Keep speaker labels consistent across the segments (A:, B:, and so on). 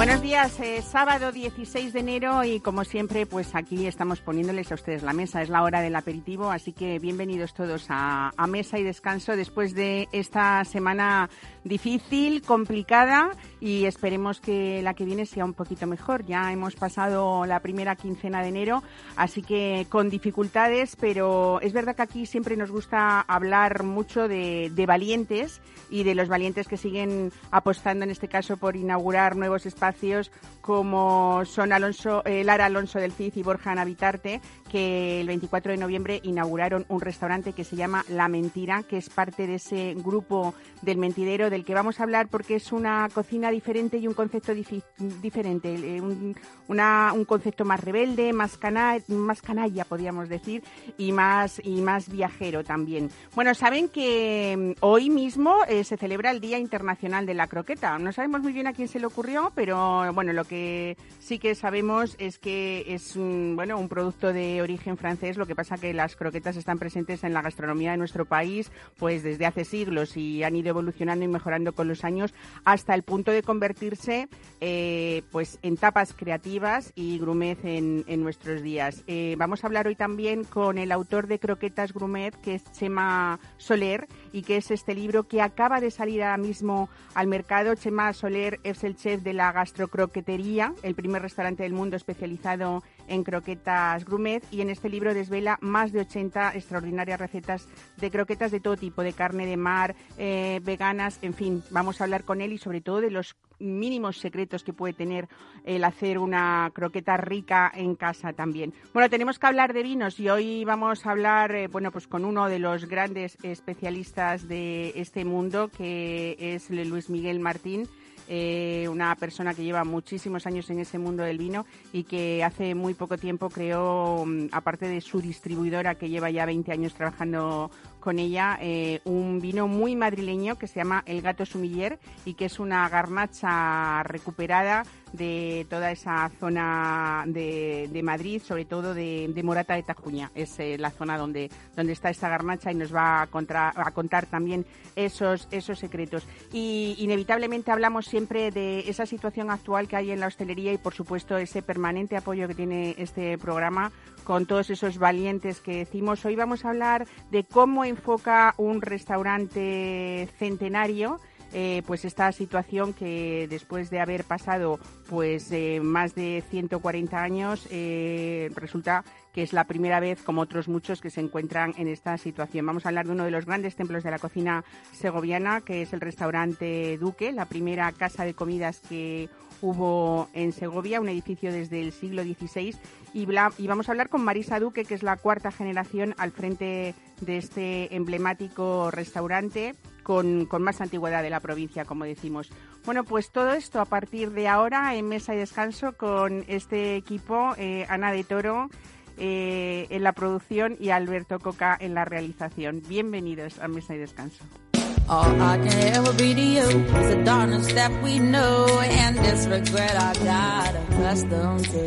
A: Buenos días, eh, sábado 16 de enero y como siempre, pues aquí estamos poniéndoles a ustedes la mesa. Es la hora del aperitivo, así que bienvenidos todos a, a mesa y descanso después de esta semana difícil, complicada y esperemos que la que viene sea un poquito mejor. Ya hemos pasado la primera quincena de enero, así que con dificultades, pero es verdad que aquí siempre nos gusta hablar mucho de, de valientes y de los valientes que siguen apostando en este caso por inaugurar nuevos espacios como son Alonso, eh, Lara Alonso del CID y Borja Navitarte, que el 24 de noviembre inauguraron un restaurante que se llama La Mentira, que es parte de ese grupo del mentidero del que vamos a hablar porque es una cocina diferente y un concepto diferente, eh, un, un, concepto más rebelde, más, cana más canalla, podríamos decir, y más, y más viajero también. Bueno, saben que mm, hoy mismo eh, se celebra el Día Internacional de la Croqueta. No sabemos muy bien a quién se le ocurrió, pero bueno, lo que sí que sabemos es que es bueno, un producto de origen francés, lo que pasa que las croquetas están presentes en la gastronomía de nuestro país pues desde hace siglos y han ido evolucionando y mejorando con los años hasta el punto de convertirse eh, pues en tapas creativas y grumet en, nuestros días. Eh, vamos a hablar hoy también con el autor de Croquetas Grumet, que es Chema Soler, y que es este libro que acaba de salir ahora mismo al mercado. Chema Soler es el chef de la gastrocroquetería, el primer restaurante del mundo especializado en croquetas grumet y en este libro desvela más de 80 extraordinarias recetas de croquetas de todo tipo, de carne de mar, eh, veganas, en fin, vamos a hablar con él y sobre todo de los mínimos secretos que puede tener el hacer una croqueta rica en casa también. Bueno, tenemos que hablar de vinos y hoy vamos a hablar, eh, bueno, pues con uno de los grandes especialistas de este mundo, que es Luis Miguel Martín. Eh, una persona que lleva muchísimos años en ese mundo del vino y que hace muy poco tiempo creó, mm, aparte de su distribuidora que lleva ya 20 años trabajando con ella eh, un vino muy madrileño que se llama El Gato Sumiller y que es una garnacha recuperada de toda esa zona de, Madrid, sobre todo de, de, Morata de Tajuña. Es eh, la zona donde, donde está esta garnacha y nos va a, a contar también esos, esos secretos. Y inevitablemente hablamos siempre de esa situación actual que hay en la hostelería y, por supuesto, ese permanente apoyo que tiene este programa con todos esos valientes que decimos. Hoy vamos a hablar de cómo enfoca un restaurante centenario eh, pues esta situación que después de haber pasado pues eh, más de 140 años eh, resulta que es la primera vez, como otros muchos, que se encuentran en esta situación. Vamos a hablar de uno de los grandes templos de la cocina segoviana, que es el restaurante Duque, la primera casa de comidas que hubo en Segovia, un edificio desde el siglo XVI. Y, vamos a hablar con Marisa Duque, que es la cuarta generación al frente de este emblemático restaurante con, con, más antigüedad de la provincia, como decimos. Bueno, pues todo esto a partir de ahora en Mesa y Descanso con este equipo, eh, Ana de Toro eh, en la producción y Alberto Coca en la realización. Bienvenidos a Mesa y Descanso. All I can ever be to you is the darkness that we know and this regret I got accustomed to.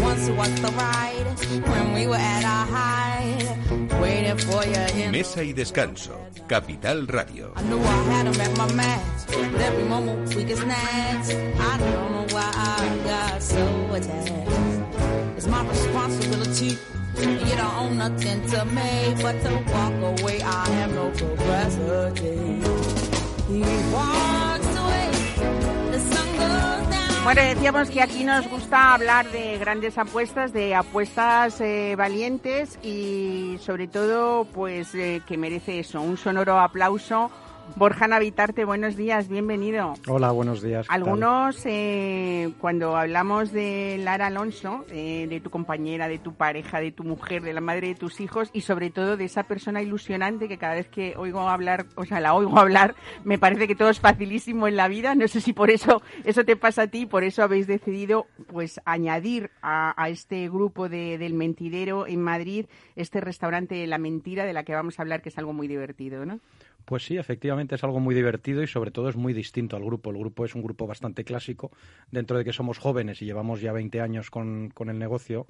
A: Once was the ride when we were at our height, waiting for you in
B: Mesa y Descanso, Capital Radio.
A: I knew I had him at my match, every moment we get snatched. I don't know why I got so attached. It's my responsibility. You don't own nothing to me but to walk away. I have no capacity. He walks away. The sun goes down. Bueno, decíamos que aquí nos gusta hablar de grandes apuestas, de apuestas eh, valientes y sobre todo, pues eh, que merece eso, un sonoro aplauso Borja Navitarte, buenos días, bienvenido.
C: Hola, buenos días.
A: Algunos, eh, cuando hablamos de Lara Alonso, eh, de tu compañera, de tu pareja, de tu mujer, de la madre de tus hijos y sobre todo de esa persona ilusionante que cada vez que oigo hablar, o sea, la oigo hablar, me parece que todo es facilísimo en la vida. No sé si por eso eso te pasa a ti, por eso habéis decidido pues añadir a, a este grupo de, del mentidero en Madrid este restaurante La Mentira de la que vamos a hablar, que es algo muy divertido, ¿no?
C: Pues sí, efectivamente es algo muy divertido y sobre todo es muy distinto al grupo. El grupo es un grupo bastante clásico, dentro de que somos jóvenes y llevamos ya 20 años con, con el negocio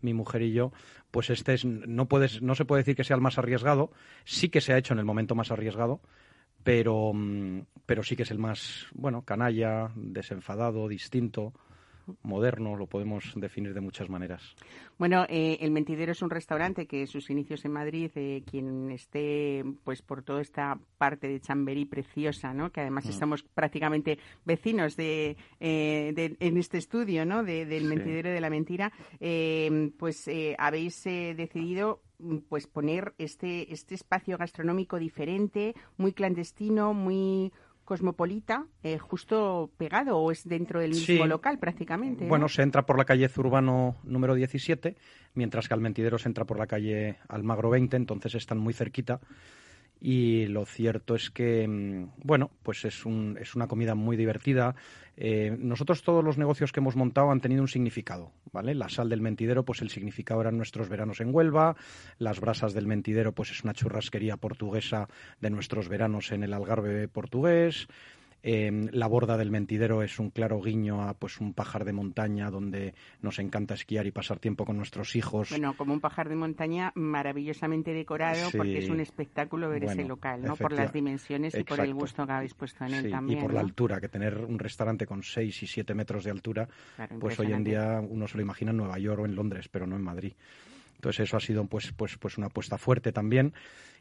C: mi mujer y yo, pues este es, no, puedes, no se puede decir que sea el más arriesgado, sí que se ha hecho en el momento más arriesgado, pero, mm, pero sí que es el más, bueno, canalla, desenfadado, distinto, moderno, lo podemos definir de muchas maneras.
A: Bueno, eh, El Mentidero es un restaurante que sus inicios en Madrid, eh, quien esté pues por toda esta parte de Chamberí preciosa, ¿no? que además mm. estamos prácticamente vecinos de, eh, en este estudio ¿no? del Mentidero de la Mentira, pues habéis decidido pues poner este, este espacio gastronómico diferente, muy clandestino, muy cosmopolita, eh, justo pegado o es dentro del mismo local prácticamente.
C: Bueno, se entra por la calle Zurbano número 17, mientras que al mentidero se entra por la calle Almagro 20, entonces están muy cerquita y lo cierto es que, mm, bueno, pues es, un, es una comida muy divertida. Eh, nosotros todos los negocios que hemos montado han tenido un significado, ¿vale? La sal del mentidero, pues el significado eran nuestros veranos en Huelva, las brasas del mentidero, pues es una churrasquería portuguesa de nuestros veranos en el Algarve portugués, Em, la borda del mentidero es un claro guiño a pues un pajar de montaña donde nos encanta esquiar y pasar tiempo con nuestros hijos.
A: Bueno, como un pajar de montaña maravillosamente decorado porque es un espectáculo ver ese local, ¿no? Por las dimensiones y por el gusto que habéis puesto en él también.
C: Y por la altura, que tener un restaurante con 6 y 7 metros de altura, pues hoy en día uno se lo imagina en Nueva York o en Londres, pero no en Madrid. Entonces eso ha sido pues, pues, pues una apuesta fuerte también.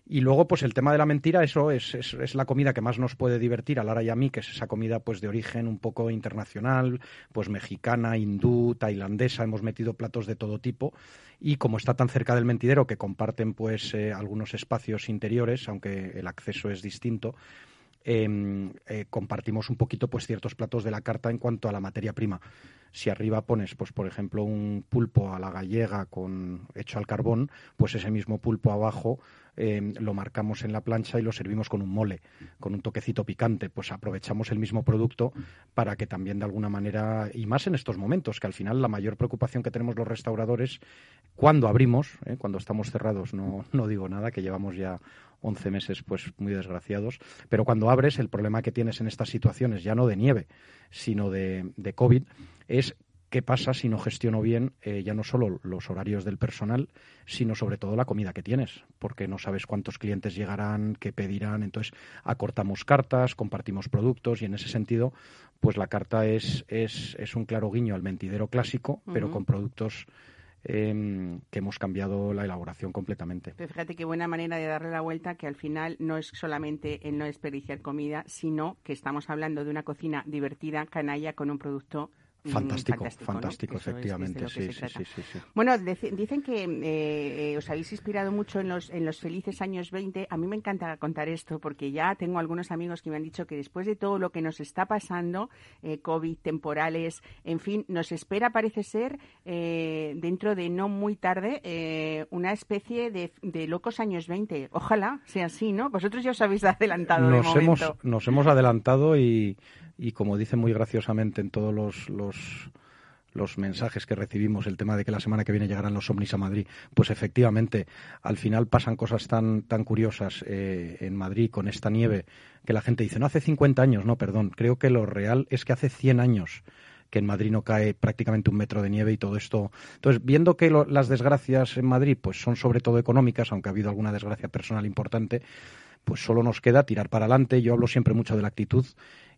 C: Y luego, pues el tema de la mentira, eso es, es, la comida que más nos puede divertir a Lara y a mí, que es esa comida pues de origen un poco internacional, pues mexicana, hindú, tailandesa, hemos metido platos de todo tipo. Y como está tan cerca del mentidero, que comparten pues eh, algunos espacios interiores, aunque el acceso es distinto, em, eh, compartimos un poquito pues ciertos platos de la carta en cuanto a la materia prima. Si arriba pones, pues por ejemplo, un pulpo a la gallega con hecho al carbón, pues ese mismo pulpo abajo Em, lo marcamos en la plancha y lo servimos con un mole, con un toquecito picante. Pues aprovechamos el mismo producto para que también de alguna manera, y más en estos momentos, que al final la mayor preocupación que tenemos los restauradores cuando abrimos, ¿eh? cuando estamos cerrados, no, no digo nada, que llevamos ya 11 meses pues muy desgraciados, pero cuando abres el problema que tienes en estas situaciones, ya no de nieve, sino de, de COVID, es qué pasa si no gestiono bien eh, ya no solo los horarios del personal, sino sobre todo la comida que tienes, porque no sabes cuántos clientes llegarán, qué pedirán. Entonces, acortamos cartas, compartimos productos y en ese sentido, pues la carta es, es, es un claro guiño al mentidero clásico, pero con productos em, que hemos cambiado la elaboración completamente.
A: fíjate qué buena manera de darle la vuelta, que al final no es solamente el no desperdiciar comida, sino que estamos hablando de una cocina divertida, canalla, con un producto
C: Mm, fantástico, fantástico, efectivamente. sí, sí, sí,
A: Bueno, dicen que eh, eh, os habéis inspirado mucho en los, en los felices años 20. A mí me encanta contar esto porque ya tengo algunos amigos que me han dicho que después de todo lo que nos está pasando, eh, COVID, temporales, en fin, nos espera, parece ser, dentro de no muy tarde, una especie de, de, locos años 20. Ojalá sea así, ¿no? Vosotros ya os habéis adelantado.
C: Nos, hemos, nos hemos adelantado y y como dice muy graciosamente en todos los, los, mensajes que recibimos, el tema de que la semana que viene llegarán los ovnis a Madrid, pues efectivamente, al final pasan cosas tan, tan curiosas eh, en Madrid con esta nieve que la gente dice, no hace 50 años, no, perdón, creo que lo real es que hace 100 años que en Madrid no cae prácticamente un metro de nieve y todo esto. Entonces, viendo que las desgracias en Madrid pues son sobre todo económicas, aunque ha habido alguna desgracia personal importante, pues solo nos queda tirar para adelante. Yo hablo siempre mucho de la actitud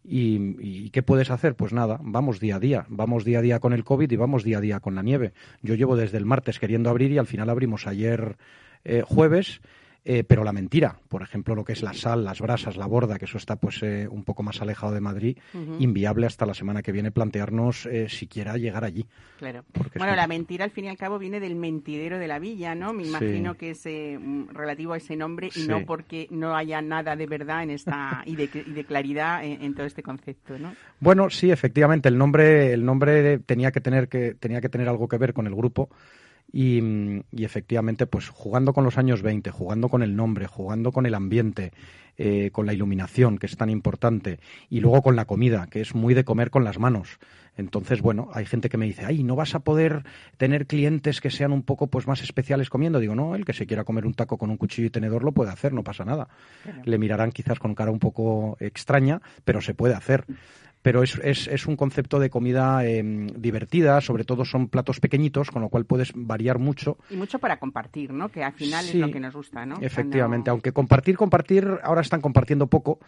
C: ¿Y, qué puedes hacer? Pues nada, vamos día a día. Vamos día a día con el COVID y vamos día a día con la nieve. Yo llevo desde el martes queriendo abrir y al final abrimos ayer eh, jueves eh, pero la mentira, por ejemplo, lo que es la sal, las brasas, la borda, que eso está pues eh, un poco más alejado de Madrid, inviable hasta la semana que viene plantearnos eh, siquiera llegar allí.
A: Claro. bueno, la mentira al fin y al cabo viene del mentidero de la villa, ¿no? Me imagino que es relativo a ese nombre y no porque no haya nada de verdad en esta y de, y de claridad en, todo este concepto, ¿no?
C: Bueno, sí, efectivamente, el nombre, el nombre tenía que tener que tenía que tener algo que ver con el grupo. Y, efectivamente, pues jugando con los años 20, jugando con el nombre, jugando con el ambiente, eh, con la iluminación, que es tan importante, y luego con la comida, que es muy de comer con las manos. Entonces, bueno, hay gente que me dice, ay, ¿no vas a poder tener clientes que sean un poco pues más especiales comiendo? Digo, no, el que se quiera comer un taco con un cuchillo y tenedor lo puede hacer, no pasa nada. Le mirarán quizás con cara un poco extraña, pero se puede hacer pero es, es, es, un concepto de comida em, divertida, sobre todo son platos pequeñitos, con lo cual puedes variar mucho.
A: Y mucho para compartir, ¿no? Que al final es lo que nos gusta, ¿no?
C: Efectivamente, aunque compartir, compartir, ahora están compartiendo poco,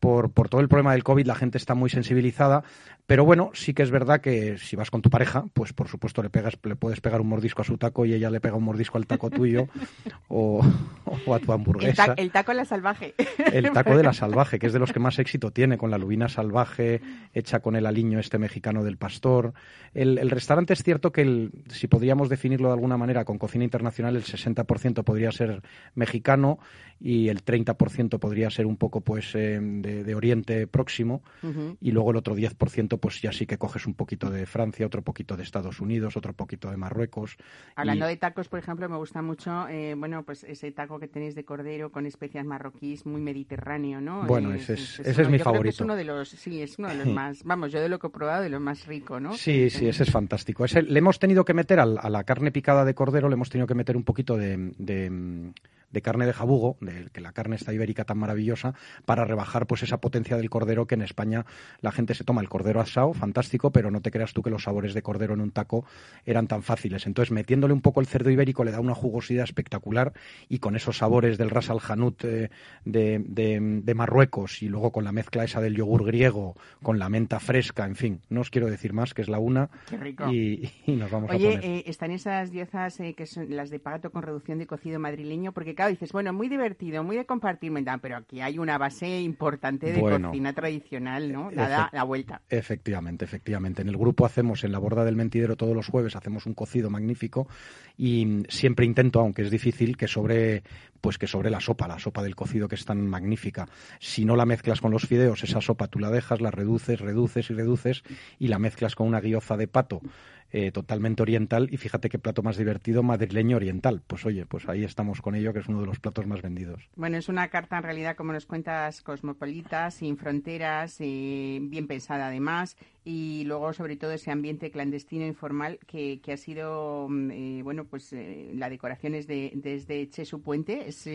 C: por, por todo el problema del COVID la gente está muy sensibilizada, pero bueno, sí que es verdad que si vas con tu pareja, pues por supuesto le pegas, le puedes pegar un mordisco a su taco y ella le pega un mordisco al taco tuyo o, a tu hamburguesa.
A: El, taco de la salvaje.
C: El taco de la salvaje, que es de los que más éxito tiene, con la lubina salvaje, hecha con el aliño este mexicano del pastor. El, el restaurante es cierto que, el, si podríamos definirlo de alguna manera con cocina internacional, el 60% podría ser mexicano y el 30% podría ser un poco pues eh, de, Oriente Próximo y luego el otro 10% pues ya sí que coges un poquito de Francia, otro poquito de Estados Unidos, otro poquito de Marruecos.
A: Hablando de tacos, por ejemplo, me gusta mucho, eh, bueno, pues ese taco que tenéis de cordero con especias marroquíes, muy mediterráneo, ¿no?
C: Bueno, ese es, ese es, mi favorito.
A: es uno de los, sí, es uno de los más, vamos, yo de lo que he probado, de lo más rico, ¿no?
C: Sí, sí, ese es fantástico. Ese, le hemos tenido que meter a la carne picada de cordero, le hemos tenido que meter un poquito de de carne de jabugo, de que la carne está ibérica tan maravillosa, para rebajar pues esa potencia del cordero que en España la gente se toma el cordero asado, fantástico, pero no te creas tú que los sabores de cordero en un taco eran tan fáciles. Entonces, metiéndole un poco el cerdo ibérico le da una jugosidad espectacular y con esos sabores del ras al hanut eh, de, de, Marruecos y luego con la mezcla esa del yogur griego, con la menta fresca, en fin, no os quiero decir más, que es la una. Y, nos vamos
A: a
C: poner.
A: Oye, eh, están esas diezas eh, que son las de pagato con reducción de cocido madrileño, porque claro, dices, bueno, muy divertido, muy de compartir, pero aquí hay una base importante de cocina tradicional, ¿no? La la vuelta.
C: Efectivamente, efectivamente. En el grupo hacemos en la borda del mentidero todos los jueves hacemos un cocido magnífico y siempre intento, aunque es difícil, que sobre pues que sobre la sopa, la sopa del cocido que es tan magnífica. Si no la mezclas con los fideos, esa sopa tú la dejas, la reduces, reduces y reduces y la mezclas con una guioza de pato eh, totalmente oriental y fíjate qué plato más divertido madrileño oriental. Pues oye, pues ahí estamos con ello, que es uno de los platos más vendidos.
A: Bueno, es una carta en realidad, como nos cuentas, cosmopolita, sin fronteras, eh, bien pensada además y luego sobre todo ese ambiente clandestino informal que, que ha sido mm, eh, bueno pues la decoración es de desde Chesu Puente es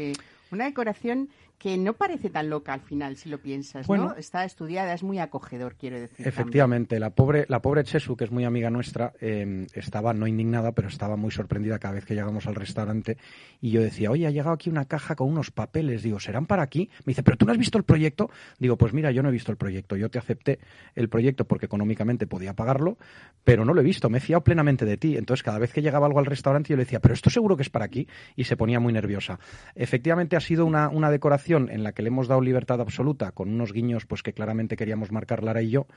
A: una decoración que no parece tan loca al final, si lo piensas, ¿no? Está estudiada, es muy acogedor, quiero decir.
C: Efectivamente, la pobre, la pobre Chesu, que es muy amiga nuestra, em, estaba no indignada, pero estaba muy sorprendida cada vez que llegamos al restaurante y yo decía, oye, ha llegado aquí una caja con unos papeles, digo, ¿serán para aquí? Me dice, ¿pero tú no has visto el proyecto? Digo, pues mira, yo no he visto el proyecto, yo te acepté el proyecto porque económicamente podía pagarlo, pero no lo he visto, me he fiado plenamente de ti. Entonces, cada vez que llegaba algo al restaurante, yo le decía, pero esto seguro que es para aquí, y se ponía muy nerviosa. Efectivamente, ha sido una, una decoración en la que le hemos dado libertad absoluta, con unos guiños pues que claramente queríamos marcar Lara y yo,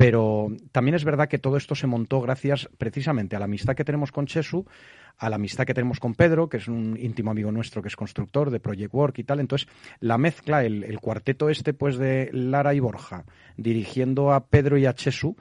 C: pero también es verdad que todo esto se montó gracias precisamente a la amistad que tenemos con Chesu, a la amistad que tenemos con Pedro, que es un íntimo amigo nuestro que es constructor de Project Work y tal. Entonces, la mezcla, el, cuarteto este pues de Lara y Borja, dirigiendo a Pedro y a Chesu,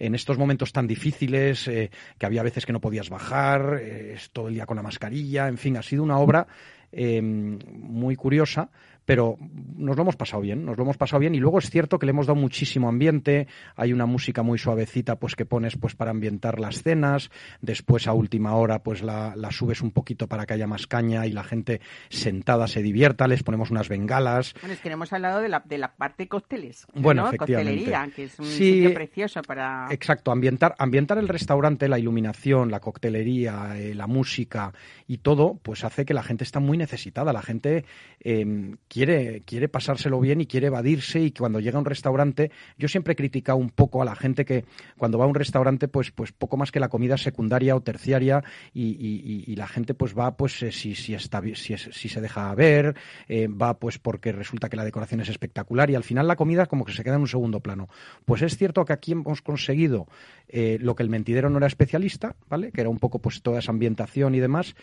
C: en estos momentos tan difíciles, eh, que había veces que no podías bajar, eh, todo el día con la mascarilla, en fin, ha sido una obra Em, muy curiosa, pero nos lo hemos pasado bien, nos lo hemos pasado bien y luego es cierto que le hemos dado muchísimo ambiente, hay una música muy suavecita pues que pones pues para ambientar las cenas, después a última hora pues la, subes un poquito para que haya más caña y la gente sentada se divierta, les ponemos unas bengalas.
A: Bueno, es que hemos hablado de la, de la parte cócteles,
C: bueno,
A: ¿no? Coctelería, que es un sitio precioso para...
C: Exacto, ambientar, ambientar el restaurante, la iluminación, la coctelería, eh, la música y todo, pues hace que la gente está muy necesitada. La gente em, quiere, quiere pasárselo bien y quiere evadirse y cuando llega a un restaurante, yo siempre he criticado un poco a la gente que cuando va a un restaurante, pues, pues poco más que la comida secundaria o terciaria y, la gente pues va pues eh, si, si, está, si, si se deja ver, eh, va pues porque resulta que la decoración es espectacular y al final la comida como que se queda en un segundo plano. Pues es cierto que aquí hemos conseguido eh, lo que el mentidero no era especialista, ¿vale? Que era un poco pues toda esa ambientación y demás.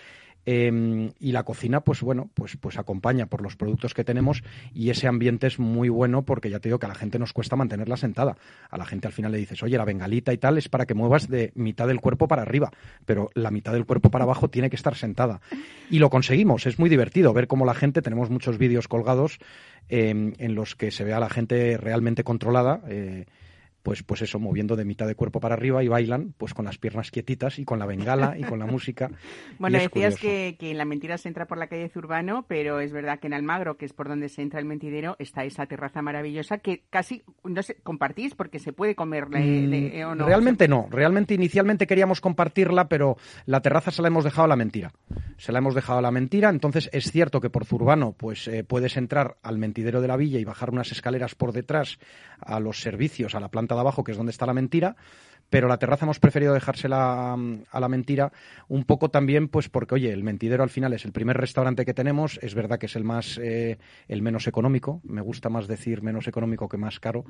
C: Em, y la cocina, pues bueno, pues, pues acompaña por los productos que tenemos y ese ambiente es muy bueno porque ya te digo que a la gente nos cuesta mantenerla sentada. A la gente al final le dices, oye, la bengalita y tal es para que muevas de mitad del cuerpo para arriba, pero la mitad del cuerpo para abajo tiene que estar sentada. Y lo conseguimos, es muy divertido ver cómo la gente, tenemos muchos vídeos colgados em, en los que se ve a la gente realmente controlada. Eh, pues, pues eso, moviendo de mitad de cuerpo para arriba y bailan pues con las piernas quietitas y con la bengala y con la música.
A: bueno, decías que, que, en la mentira se entra por la calle Zurbano, pero es verdad que en Almagro, que es por donde se entra el mentidero, está esa terraza maravillosa que casi, no sé, compartís porque se puede comer mm, o no.
C: Realmente no, realmente inicialmente queríamos compartirla, pero la terraza se la hemos dejado a la mentira. Se la hemos dejado a la mentira, entonces es cierto que por Zurbano pues eh, puedes entrar al mentidero de la villa y bajar unas escaleras por detrás a los servicios, a la planta abajo, que es donde está la mentira, pero la terraza hemos preferido dejársela mm, a la mentira un poco también pues porque oye el mentidero al final es el primer restaurante que tenemos es verdad que es el más eh, el menos económico me gusta más decir menos económico que más caro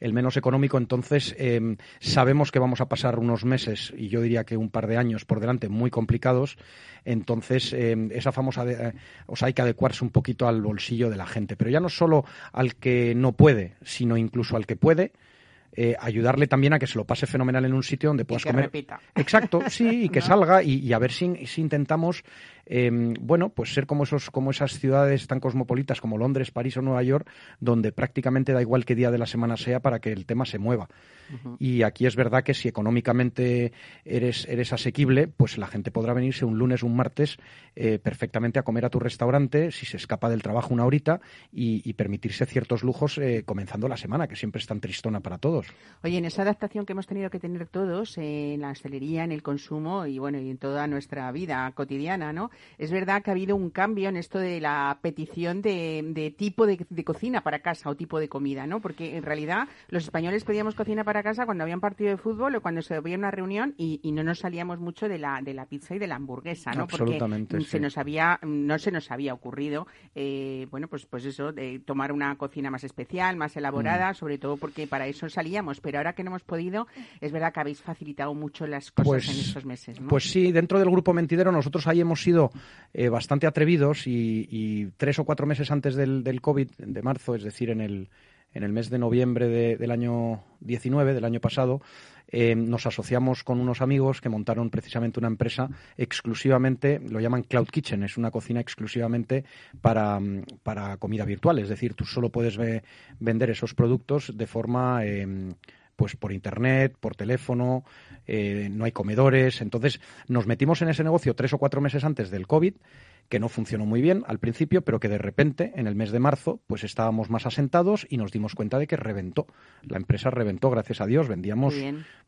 C: el menos económico entonces em, sabemos que vamos a pasar unos meses y yo diría que un par de años por delante muy complicados entonces em, esa famosa eh, o sea hay que adecuarse un poquito al bolsillo de la gente pero ya no solo al que no puede sino incluso al que puede eh, ayudarle también a que se lo pase fenomenal en un sitio donde puedas comer. Exacto, sí, y que salga y, a ver si, si intentamos Em, bueno, pues ser como, esos, como esas ciudades tan cosmopolitas como Londres, París o Nueva York, donde prácticamente da igual qué día de la semana sea para que el tema se mueva. Y aquí es verdad que si económicamente eres, eres asequible, pues la gente podrá venirse un lunes, un martes, eh, perfectamente a comer a tu restaurante, si se escapa del trabajo una horita, y, permitirse ciertos lujos eh, comenzando la semana, que siempre es tan tristona para todos.
A: Oye, en esa adaptación que hemos tenido que tener todos, en la hostelería, en el consumo y bueno, y en toda nuestra vida cotidiana, ¿no? Es verdad que ha habido un cambio en esto de la petición de, tipo de, cocina para casa o tipo de comida, ¿no? Porque en realidad los españoles pedíamos cocina para casa cuando había un partido de fútbol o cuando se había una reunión y, no nos salíamos mucho de la, de la pizza y de la hamburguesa, ¿no?
C: Absolutamente,
A: Porque se nos había, no se nos había ocurrido, eh, bueno, pues, pues eso, de tomar una cocina más especial, más elaborada, mm. sobre todo porque para eso salíamos, pero ahora que no hemos podido, es verdad que habéis facilitado mucho las cosas
C: pues
A: en estos meses, ¿no?
C: Pues sí, dentro del grupo Mentidero nosotros ahí hemos sido eh, bastante atrevidos y, tres o cuatro meses antes del, COVID, de marzo, es decir, en el, en el mes de noviembre del año 19, del año pasado, eh, nos asociamos con unos amigos que montaron precisamente una empresa exclusivamente, lo llaman Cloud Kitchen, es una cocina exclusivamente para, para comida virtual, es decir, tú solo puedes vender esos productos de forma... Eh, pues por internet, por teléfono, eh, no hay comedores. Entonces nos metimos en ese negocio tres o cuatro meses antes del COVID que no funcionó muy bien al principio, pero que de repente, en el mes de marzo, pues estábamos más asentados y nos dimos cuenta de que reventó. La empresa reventó, gracias a Dios. Vendíamos,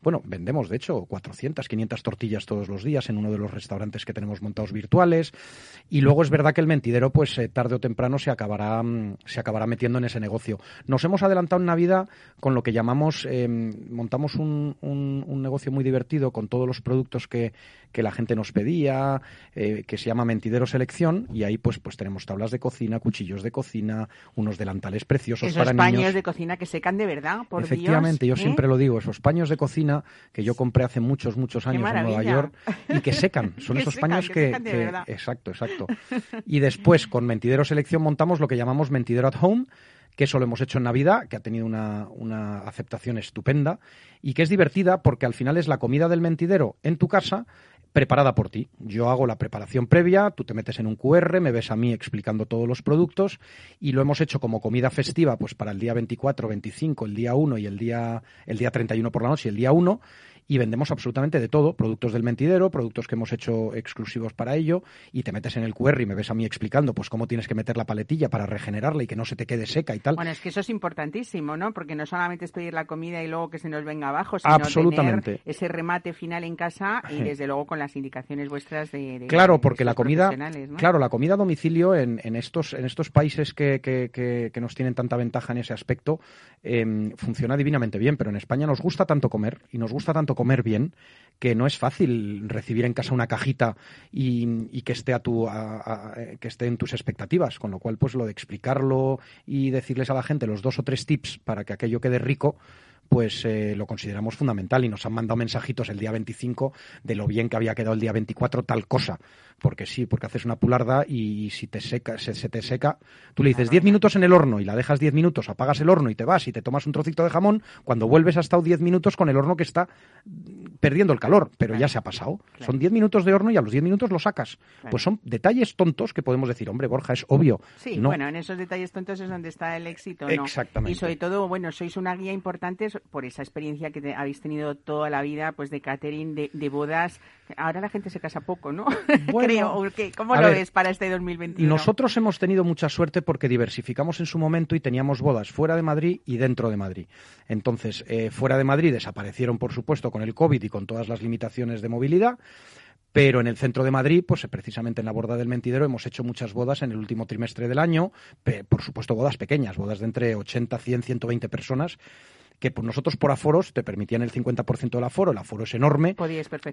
C: bueno, vendemos de hecho 400, 500 tortillas todos los días en uno de los restaurantes que tenemos montados virtuales. Y luego es verdad que el mentidero, pues eh, tarde o temprano se acabará, mm, se acabará metiendo en ese negocio. Nos hemos adelantado en Navidad con lo que llamamos, em, montamos un, un, negocio muy divertido con todos los productos que, que la gente nos pedía, eh, que se llama Mentidero Selección, y ahí pues, pues tenemos tablas de cocina, cuchillos de cocina, unos delantales preciosos
A: esos
C: para
A: paños de cocina que secan de verdad, por
C: Efectivamente, yo ¿eh? siempre lo digo, esos paños de cocina que yo compré hace muchos, muchos años en Nueva York y que secan, son esos paños que... exacto, exacto. Y después con Mentidero Selección montamos lo que llamamos Mentidero at Home, que eso lo hemos hecho en Navidad, que ha tenido una, una, aceptación estupenda y que es divertida porque al final es la comida del mentidero en tu casa, preparada por ti. Yo hago la preparación previa, tú te metes en un QR, me ves a mí explicando todos los productos y lo hemos hecho como comida festiva pues para el día 24, 25, el día 1 y el día el día 31 por la noche y el día 1 y vendemos absolutamente de todo, productos del mentidero, productos que hemos hecho exclusivos para ello, y te metes en el QR y me ves a mí explicando pues cómo tienes que meter la paletilla para regenerarla y que no se te quede seca y tal.
A: Bueno, es que eso es importantísimo, ¿no? Porque no solamente es pedir la comida y luego que se nos venga abajo, sino tener ese remate final en casa y desde luego con las indicaciones vuestras de,
C: Claro, porque la comida, claro, la comida a domicilio en, en, estos en estos países que, que, que, nos tienen tanta ventaja en ese aspecto em, funciona divinamente bien, pero en España nos gusta tanto comer y nos gusta tanto comer bien, que no es fácil recibir en casa una cajita y, que esté a tu que esté en tus expectativas, con lo cual pues lo de explicarlo y decirles a la gente los dos o tres tips para que aquello quede rico pues eh, lo consideramos fundamental y nos han mandado mensajitos el día 25 de lo bien que había quedado el día 24 tal cosa. Porque sí, porque haces una pularda y si te seca, se, te seca, tú le dices 10 minutos en el horno y la dejas 10 minutos, apagas el horno y te vas y te tomas un trocito de jamón, cuando vuelves ha estado 10 minutos con el horno que está perdiendo el calor, pero ya se ha pasado. Son 10 minutos de horno y a los 10 minutos lo sacas. Pues son detalles tontos que podemos decir, hombre, Borja, es obvio.
A: Sí, bueno, en esos detalles tontos es donde está el éxito. ¿no?
C: Exactamente.
A: Y sobre todo, bueno, sois una guía importante por esa experiencia que habéis tenido toda la vida, pues de catering, de, bodas. Ahora la gente se casa poco, ¿no? Creo. ¿Cómo lo ves para este 2021?
C: Nosotros hemos tenido mucha suerte porque diversificamos en su momento y teníamos bodas fuera de Madrid y dentro de Madrid. Entonces, eh, fuera de Madrid desaparecieron, por supuesto, con el COVID y con todas las limitaciones de movilidad. Pero en el centro de Madrid, pues precisamente en la borda del Mentidero, hemos hecho muchas bodas en el último trimestre del año, por supuesto bodas pequeñas, bodas de entre 80, 100, 120 personas, que por nosotros por aforos te permitían el 50% del aforo, el aforo es enorme.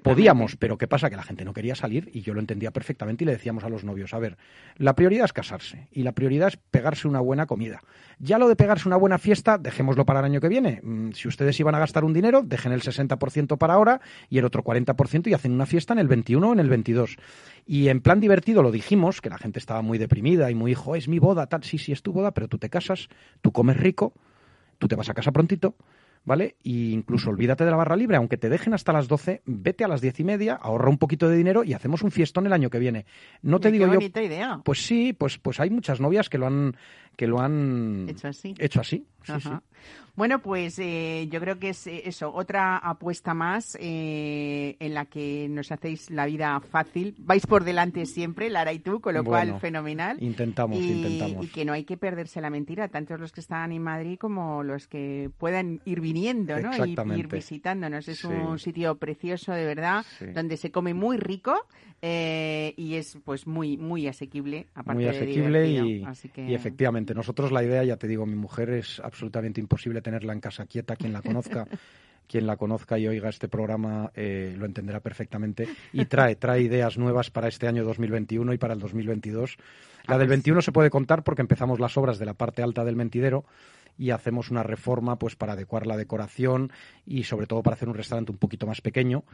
C: Podíamos, pero ¿qué pasa? Que la gente no quería salir y yo lo entendía perfectamente y le decíamos a los novios, a ver, la prioridad es casarse y la prioridad es pegarse una buena comida. Ya lo de pegarse una buena fiesta, dejémoslo para el año que viene. Mm, si ustedes iban a gastar un dinero, dejen el 60% para ahora y el otro 40% y hacen una fiesta en el 21 o en el 22. Y en plan divertido lo dijimos, que la gente estaba muy deprimida y muy, hijo, es mi boda, tal, sí, sí, es tu boda, pero tú te casas, tú comes rico, tú te vas a casa prontito, ¿vale? Y incluso olvídate de la barra libre, aunque te dejen hasta las 12, vete a las diez y media, ahorra un poquito de dinero y hacemos un fiestón el año que viene. No te digo yo.
A: idea.
C: Pues sí, pues, pues hay muchas novias que lo han, que lo han
A: hecho así.
C: Hecho así.
A: Bueno, pues eh, yo creo que es eh, eso, otra apuesta más eh, en la que nos hacéis la vida fácil. Vais por delante siempre, Lara y tú, con lo cual fenomenal.
C: Intentamos, intentamos.
A: Y que no hay que perderse la mentira, tanto los que están en Madrid como los que puedan ir viniendo, ¿no? Y ir visitándonos. Es un sitio precioso, de verdad, donde se come muy rico y es pues muy muy asequible. Aparte
C: muy asequible y, y efectivamente, nosotros la idea, ya te digo, mi mujer es absolutamente imposible tenerla en casa quieta. Quien la conozca, quien la conozca y oiga este programa eh, lo entenderá perfectamente. Y trae, trae ideas nuevas para este año 2021 y para el 2022. La del 21 se puede contar porque empezamos las obras de la parte alta del mentidero y hacemos una reforma pues para adecuar la decoración y sobre todo para hacer un restaurante un poquito más pequeño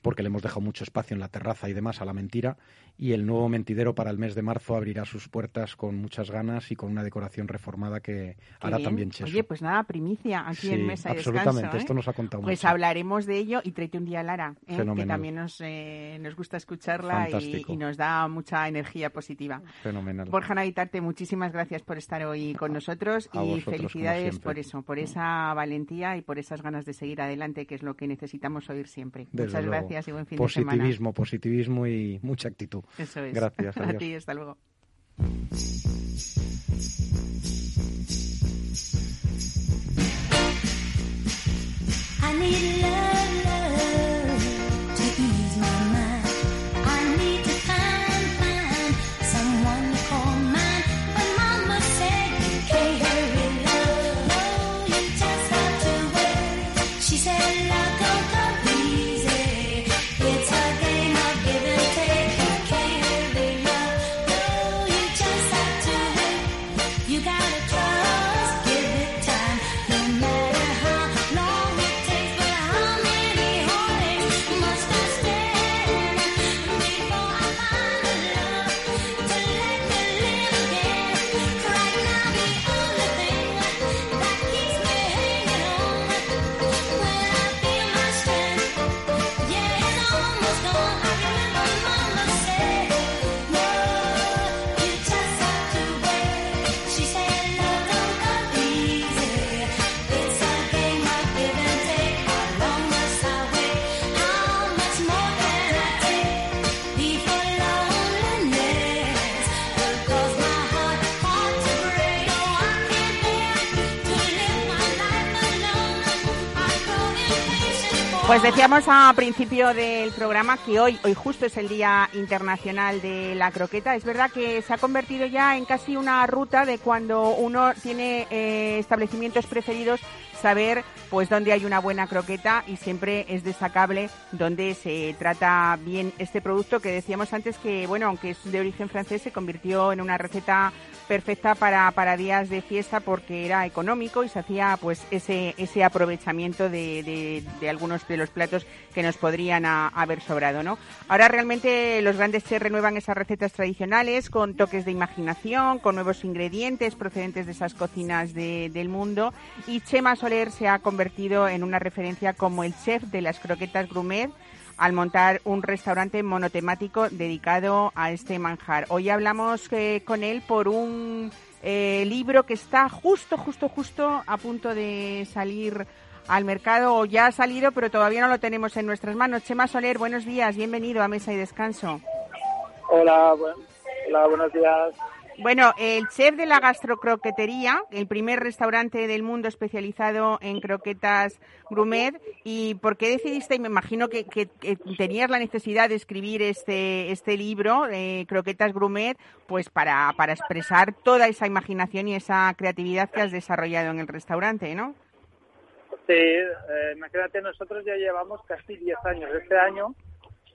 C: porque le hemos dejado mucho espacio en la terraza y demás a la mentira y el nuevo mentidero para el mes de marzo abrirá sus puertas con muchas ganas y con una decoración reformada que hará también Cheso.
A: Oye, pues nada, primicia aquí en Mesa
C: y absolutamente,
A: esto
C: ¿eh? nos ha contado
A: Pues hablaremos de ello y tráete un día a Lara, ¿eh? que también nos, eh, nos gusta escucharla y, nos da mucha energía positiva.
C: Fenomenal.
A: Borja Navitarte, muchísimas gracias por estar hoy con nosotros y felicidades por eso, por esa valentía y por esas ganas de seguir adelante, que es lo que necesitamos oír siempre. Muchas gracias y buen fin
C: de semana.
A: Positivismo,
C: positivismo y mucha actitud.
A: Eso es.
C: Gracias.
A: A ti, hasta luego. Decíamos a principio del programa que hoy, hoy justo es el Día Internacional de la Croqueta. Es verdad que se ha convertido ya en casi una ruta de cuando uno tiene eh, establecimientos preferidos saber pues dónde hay una buena croqueta y siempre es destacable donde se trata bien este producto que decíamos antes que bueno aunque es de origen francés se convirtió en una receta perfecta para, para días de fiesta porque era económico y se hacía pues ese, ese aprovechamiento de, de, algunos de los platos que nos podrían haber sobrado, ¿no? Ahora realmente los grandes se renuevan esas recetas tradicionales con toques de imaginación, con nuevos ingredientes procedentes de esas cocinas del mundo y Chema Soler Se ha convertido en una referencia como el chef de las croquetas gourmet al montar un restaurante monotemático dedicado a este manjar. Hoy hablamos eh, con él por un eh, libro que está justo, justo, justo a punto de salir al mercado o ya ha salido, pero todavía no lo tenemos en nuestras manos. Chema Soler, buenos días, bienvenido a Mesa y Descanso.
D: Hola, hola buenos días.
A: Bueno, el chef de la gastrocroquetería, el primer restaurante del mundo especializado en croquetas gourmet. ¿Y por qué decidiste, me imagino que, tenías la necesidad de escribir este, este libro, eh, Croquetas Grumet, pues para, para expresar toda esa imaginación y esa creatividad que has desarrollado en el restaurante, ¿no?
D: Sí, eh, imagínate, nosotros ya llevamos casi 10 años. Este año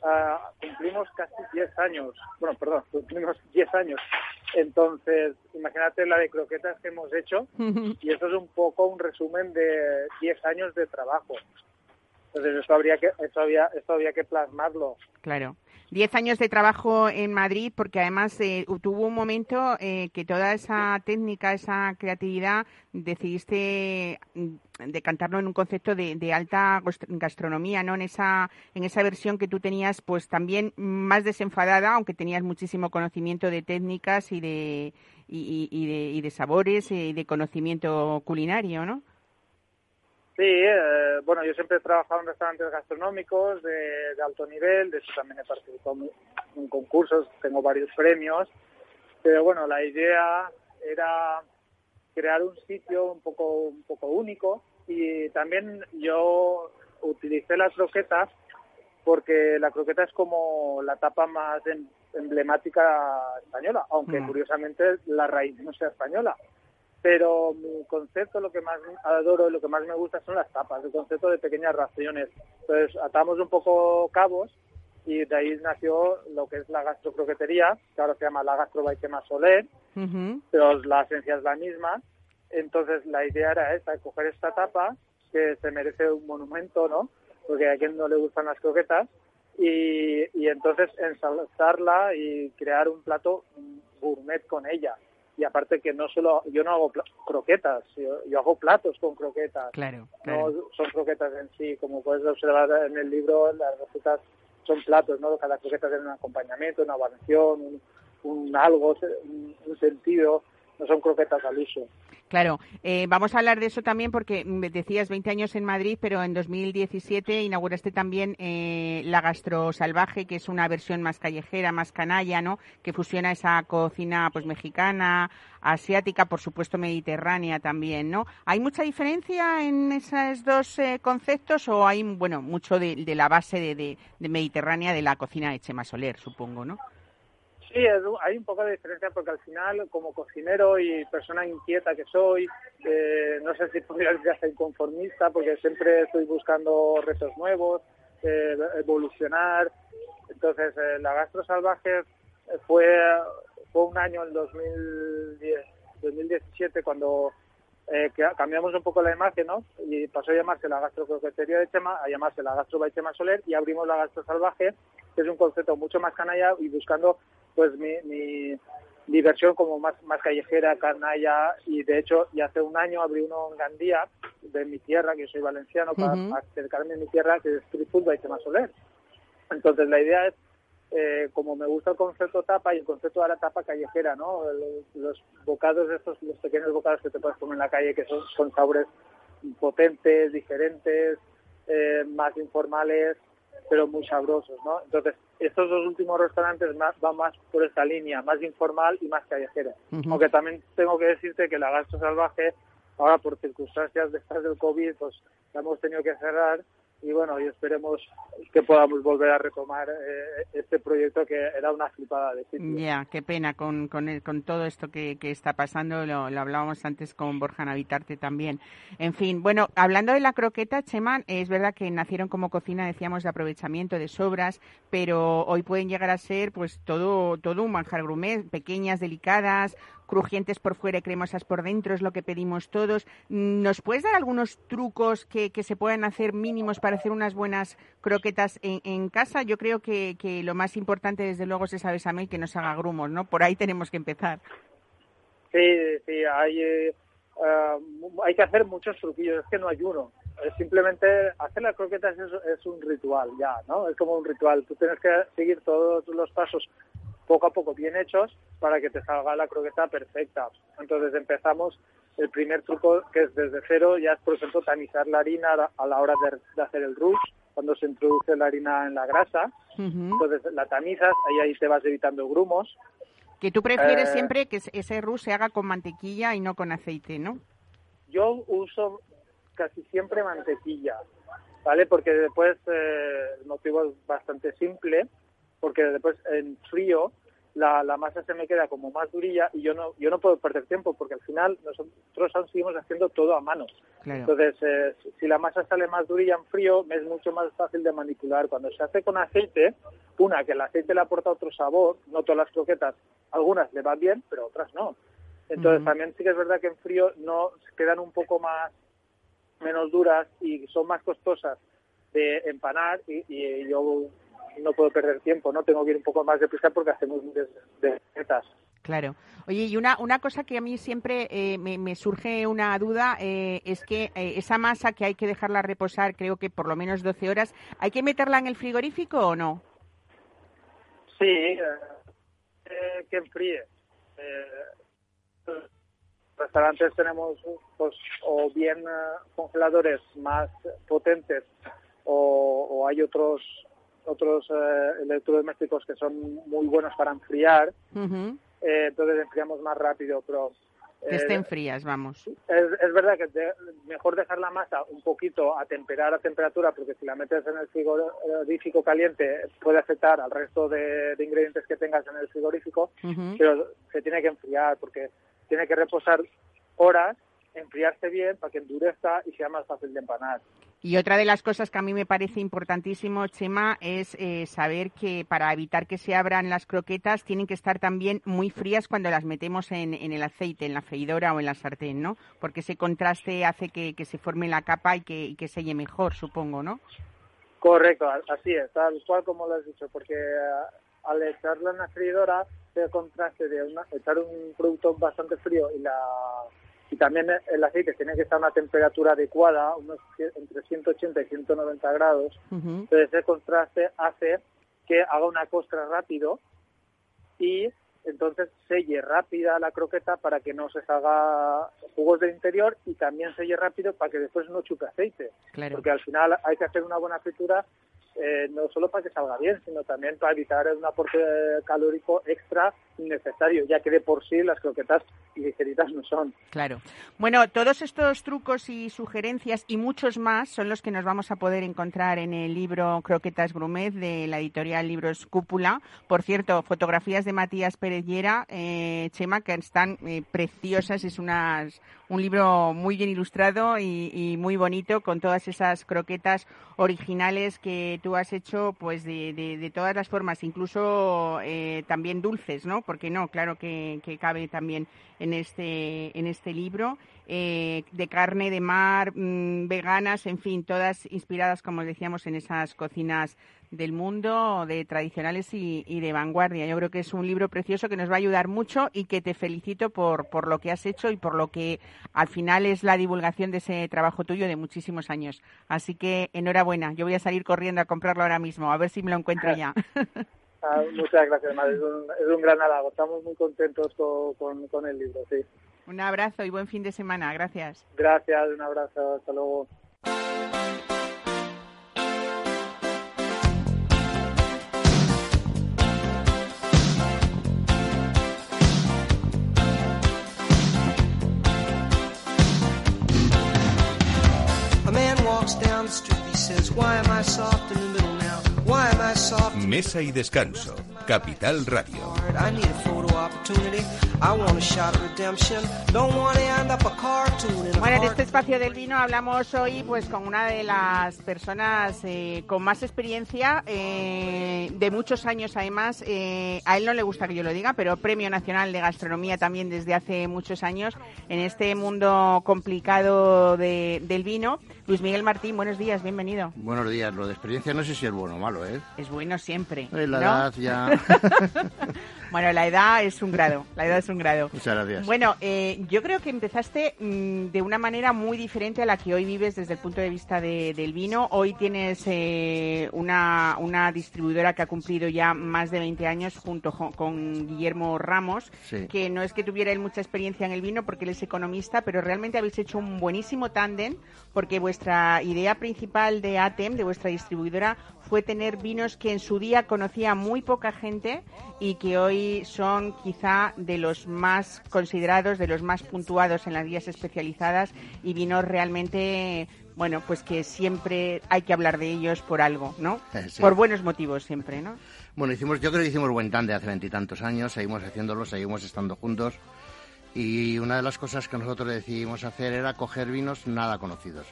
D: ah, cumplimos casi 10 años. Bueno, perdón, cumplimos 10 años. Entonces, imagínate la de croquetas que hemos hecho y eso es un poco un resumen de 10 años de trabajo. Entonces, esto habría que, esto había, esto había que plasmarlo.
A: Claro. Diez años de trabajo en Madrid, porque además eh, tuvo un momento eh, que toda esa técnica, esa creatividad, decidiste mm, decantarlo en un concepto de, alta gastronomía, ¿no? En esa, en esa versión que tú tenías, pues también más desenfadada, aunque tenías muchísimo conocimiento de técnicas y de, y, y de, y de sabores y de conocimiento culinario, ¿no?
D: Sí, eh, bueno, yo siempre he trabajado en restaurantes gastronómicos de, alto nivel, de hecho también he participado en concursos, tengo varios premios, pero bueno, la idea era crear un sitio un poco, un poco único y también yo utilicé las croquetas porque la croqueta es como la tapa más em, emblemática española, aunque mm. curiosamente la raíz no sea española pero mi concepto, lo que más adoro y lo que más me gusta son las tapas, el concepto de pequeñas raciones. Entonces atamos un poco cabos y de ahí nació lo que es la gastrocroquetería, que ahora se llama la Gastro Soler, pero la esencia es la misma. Entonces la idea era esta, coger esta tapa, que se merece un monumento, ¿no? Porque a quien no le gustan las croquetas, y, y entonces ensalzarla y crear un plato gourmet con ella y aparte que no solo yo no hago croquetas yo, hago platos con croquetas.
A: Claro,
D: no son croquetas en sí como puedes observar en el libro las recetas son platos no cada croqueta tiene un acompañamiento una variación un, algo un sentido no son croquetas al uso
A: Claro, eh, vamos a hablar de eso también porque decías 20 años en Madrid, pero en 2017 inauguraste también eh, la Gastro Salvaje, que es una versión más callejera, más canalla, ¿no? Que fusiona esa cocina pues mexicana, asiática, por supuesto mediterránea también, ¿no? ¿Hay mucha diferencia en esos dos eh, conceptos o hay, bueno, mucho de, la base de, de, mediterránea de la cocina de Chema Soler, supongo, ¿no?
D: Sí, hay un poco de diferencia porque al final, como cocinero y persona inquieta que soy, eh, no sé si podría decir hasta inconformista, porque siempre estoy buscando retos nuevos, eh, evolucionar. Entonces, eh, la gastro salvaje fue, fue un año, en 2010, 2017, cuando cambiamos un poco la imagen, ¿no? Y pasó a llamarse la gastrocroquetería de Chema a llamarse la gastro by Chema Soler y abrimos la gastro salvaje, que es un concepto mucho más canalla y buscando pues mi, diversión como más, más callejera, canalla, y de hecho ya hace un año abrí uno en Gandía, de mi tierra, que soy valenciano, para acercarme a mi tierra, que es Street Food by Chema Soler. Entonces la idea es, eh, como me gusta el concepto tapa y el concepto de la tapa callejera, ¿no? Los, bocados estos, los pequeños bocados que te puedes comer en la calle, que son, con sabores potentes, diferentes, eh, más informales, pero muy sabrosos, ¿no? Entonces, estos dos últimos restaurantes más, van más por esta línea, más informal y más callejera. Aunque también tengo que decirte que la gastro salvaje, ahora por circunstancias de estas del COVID, pues la hemos tenido que cerrar y bueno, y esperemos que podamos volver a retomar eh, este proyecto que era una flipada de sitio.
A: Ya, qué pena con, con, con todo esto que, que está pasando, lo, hablábamos antes con Borja Navitarte también. En fin, bueno, hablando de la croqueta, Chema, es verdad que nacieron como cocina, decíamos, de aprovechamiento de sobras, pero hoy pueden llegar a ser pues todo, todo un manjar gourmet, pequeñas, delicadas, crujientes por fuera y cremosas por dentro, es lo que pedimos todos. ¿Nos puedes dar algunos trucos que, se puedan hacer mínimos para hacer unas buenas croquetas en, casa? Yo creo que, lo más importante, desde luego, es esa besamel que nos haga grumos, ¿no? Por ahí tenemos que empezar.
D: Sí, sí, hay, eh, hay que hacer muchos truquillos, es que no hay uno. Es simplemente hacer las croquetas es, un ritual ya, ¿no? Es como un ritual. Tú tienes que seguir todos los pasos poco a poco bien hechos para que te salga la croqueta perfecta. Entonces empezamos, el primer truco que es desde cero, ya es por ejemplo tamizar la harina a la hora de, hacer el rush, cuando se introduce la harina en la grasa. Entonces la tamizas, ahí, ahí te vas evitando grumos.
A: Que tú prefieres eh, siempre que ese roux se haga con mantequilla y no con aceite, ¿no?
D: Yo uso casi siempre mantequilla, ¿vale? Porque después eh, el motivo es bastante simple, porque después en frío la, la, masa se me queda como más durilla y yo no yo no puedo perder tiempo porque al final nosotros aún seguimos haciendo todo a mano. Entonces, eh, si la masa sale más durilla en frío, me es mucho más fácil de manipular. Cuando se hace con aceite, una, que el aceite le aporta otro sabor, no todas las croquetas, algunas le van bien, pero otras no. Entonces, también sí que es verdad que en frío no quedan un poco más menos duras y son más costosas de empanar y, y yo no puedo perder tiempo, ¿no? Tengo que ir un poco más deprisa porque hacemos de, de
A: Claro. Oye, y una, una cosa que a mí siempre eh, me, surge una duda eh, es que eh, esa masa que hay que dejarla reposar, creo que por lo menos 12 horas, ¿hay que meterla en el frigorífico o no?
D: Sí, que enfríe. restaurantes tenemos pues, o bien congeladores más potentes o, o hay otros otros eh, electrodomésticos que son muy buenos para enfriar, eh, entonces enfriamos más rápido, pero...
A: que estén frías, vamos.
D: Es, verdad que mejor dejar la masa un poquito a temperar a temperatura, porque si la metes en el frigorífico caliente puede afectar al resto de, ingredientes que tengas en el frigorífico, pero se tiene que enfriar porque tiene que reposar horas enfriarse bien para que endurezca y sea más fácil de empanar.
A: Y otra de las cosas que a mí me parece importantísimo, Chema, es eh, saber que para evitar que se abran las croquetas tienen que estar también muy frías cuando las metemos en, el aceite, en la freidora o en la sartén, ¿no? Porque ese contraste hace que, se forme la capa y que, y que selle mejor, supongo, ¿no?
D: Correcto, así es, tal cual como lo has dicho, porque eh, al echarla en la freidora, ese contraste de echar un producto bastante frío y la y también el aceite tiene que estar a una temperatura adecuada, unos entre 180 y 190 grados. Entonces ese contraste hace que haga una costra rápido y entonces selle rápida la croqueta para que no se salga jugos del interior y también selle rápido para que después no chupe aceite. Porque al final hay que hacer una buena fritura eh, no solo para que salga bien, sino también para evitar un aporte calórico extra innecesario, ya que de por sí las croquetas ligeritas no son.
A: Claro. Bueno, todos estos trucos y sugerencias y muchos más son los que nos vamos a poder encontrar en el libro Croquetas Grumet de la editorial Libros Cúpula. Por cierto, fotografías de Matías Pérez eh, Chema, que están eh, preciosas. Es unas, un libro muy bien ilustrado y, muy bonito con todas esas croquetas originales que tú has hecho pues de, de, todas las formas, incluso eh, también dulces, ¿no? Porque no, claro que, que cabe también en este, en este libro. Eh, de carne de mar, mm, veganas, en fin, todas inspiradas, como decíamos, en esas cocinas del mundo, de tradicionales y, de vanguardia. Yo creo que es un libro precioso que nos va a ayudar mucho y que te felicito por, por lo que has hecho y por lo que al final es la divulgación de ese trabajo tuyo de muchísimos años. Así que enhorabuena. Yo voy a salir corriendo a comprarlo ahora mismo, a ver si me lo encuentro ya.
D: Ah, muchas gracias, Es un, gran halago. Estamos muy contentos con, con el libro, sí.
A: Un abrazo y buen fin de semana. Gracias.
D: Gracias, un abrazo. Hasta luego.
B: A man walks down the street, he says, Why am I soft in Mesa y descanso. Capital Radio.
A: Bueno, en este espacio del vino hablamos hoy pues con una de las personas eh, con más experiencia, eh, de muchos años además. Eh, a él no le gusta que yo lo diga, pero Premio Nacional de Gastronomía también desde hace muchos años en este mundo complicado del vino. Luis Miguel Martín, buenos días, bienvenido.
E: Buenos días. Lo de experiencia no sé si es bueno o malo, ¿eh?
A: Es bueno siempre.
E: la edad ya...
A: Bueno, la edad es un grado, la edad es un grado.
E: Muchas gracias.
A: Bueno, eh, yo creo que empezaste mm, de una manera muy diferente a la que hoy vives desde el punto de vista del vino. Hoy tienes eh, una, una distribuidora que ha cumplido ya más de 20 años junto con Guillermo Ramos, que no es que tuviera él mucha experiencia en el vino porque él es economista, pero realmente habéis hecho un buenísimo tándem porque vuestra idea principal de ATEM, de vuestra distribuidora, fue tener vinos que en su día conocía muy poca gente y que hoy son quizá de los más considerados, de los más puntuados en las guías especializadas y vinos realmente, bueno, pues que siempre hay que hablar de ellos por algo, ¿no? Eh, por buenos motivos siempre, ¿no?
E: Bueno, hicimos, yo creo que hicimos buen de hace veintitantos años, seguimos haciéndolo, seguimos estando juntos. Y una de las cosas que nosotros decidimos hacer era coger vinos nada conocidos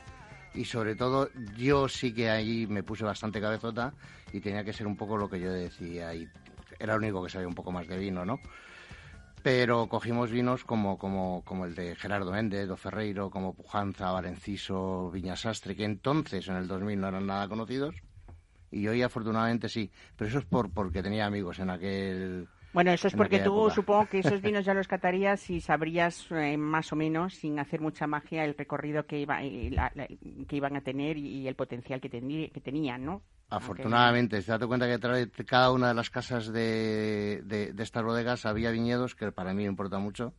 E: y sobre todo yo sí que ahí me puse bastante cabezota y tenía que ser un poco lo que yo decía y era el único que sabía un poco más de vino, ¿no? Pero cogimos vinos como, como, como el de Gerardo Méndez, Do Ferreiro, como Pujanza, Valenciso, Viñasastre, que entonces en el 2000 no eran nada conocidos y hoy afortunadamente sí, pero eso es por porque tenía amigos en aquel
A: bueno, eso es porque tú supongo que esos vinos ya los catarías y sabrías eh, más o menos, sin hacer mucha magia, el recorrido que, iba, que iban a tener y, el potencial que, que tenían, ¿no?
E: Afortunadamente, se date cuenta que detrás de cada una de las casas de, de, de estas bodegas había viñedos, que para mí me importa mucho,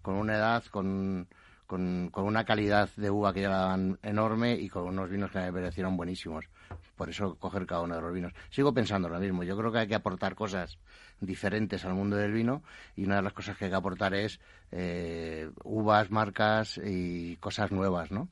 E: con una edad, con, con, con, una calidad de uva que ya daban enorme y con unos vinos que me parecieron buenísimos. Por eso coger cada uno de los vinos. Sigo pensando lo mismo. Yo creo que hay que aportar cosas diferentes al mundo del vino y una de las cosas que hay que aportar es eh, uvas, marcas y cosas nuevas, ¿no?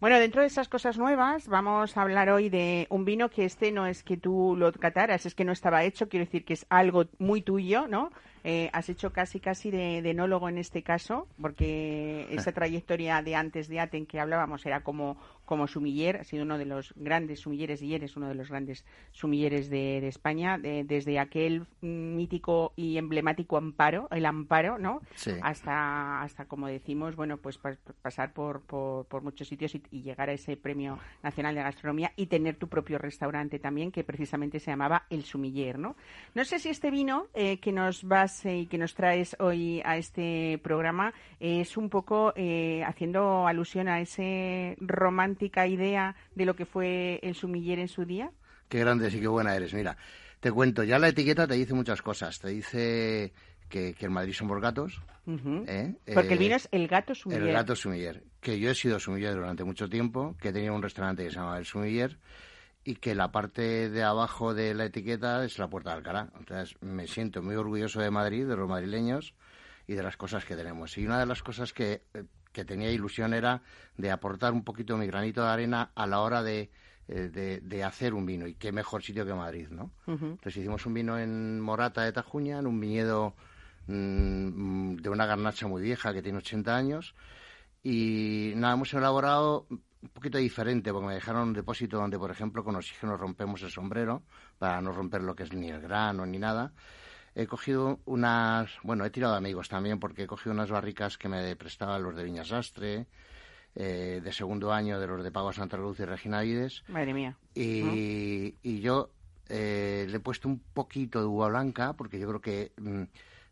A: Bueno, dentro de esas cosas nuevas vamos a hablar hoy de un vino que este no es que tú lo cataras, es que no estaba hecho, quiero decir que es algo muy tuyo, ¿no? Eh, has hecho casi casi de, de, enólogo en este caso, porque esa trayectoria de antes de Aten que hablábamos era como, como sumiller, ha sido uno de los grandes sumilleres y eres uno de los grandes sumilleres de, España, desde aquel mítico y emblemático amparo, el amparo, ¿no? Hasta, hasta como decimos, bueno, pues pasar por, por, muchos sitios y, llegar a ese premio nacional de gastronomía y tener tu propio restaurante también, que precisamente se llamaba El Sumiller, ¿no? No sé si este vino eh, que nos vas eh, y que nos traes hoy a este programa es un poco eh, haciendo alusión a ese romántico idea de lo que fue el sumiller en su día?
E: Qué grande y qué buena eres. Mira, te cuento, ya la etiqueta te dice muchas cosas. Te dice que, que el Madrid somos gatos.
A: ¿eh? Porque el vino es el gato sumiller.
E: El gato sumiller. Que yo he sido sumiller durante mucho tiempo, que tenía un restaurante que se llamaba El Sumiller y que la parte de abajo de la etiqueta es la Puerta de Alcalá. Entonces me siento muy orgulloso de Madrid, de los madrileños y de las cosas que tenemos. Y una de las cosas que eh, que tenía ilusión era de aportar un poquito mi granito de arena a la hora de, eh, de, hacer un vino. Y qué mejor sitio que Madrid, ¿no? Entonces hicimos un vino en Morata de Tajuña, en un viñedo mm, de una garnacha muy vieja que tiene 80 años. Y nada, hemos elaborado un poquito diferente, porque me dejaron un depósito donde, por ejemplo, con oxígeno rompemos el sombrero, para no romper lo que es ni el grano ni nada he cogido unas, bueno, he tirado amigos también porque he cogido unas barricas que me prestaban los de Viñas Astre, eh, de segundo año de los de Pago Santa Luz y Regina Vides.
A: Madre mía.
E: Y, y yo eh, le he puesto un poquito de uva blanca porque yo creo que... Mm,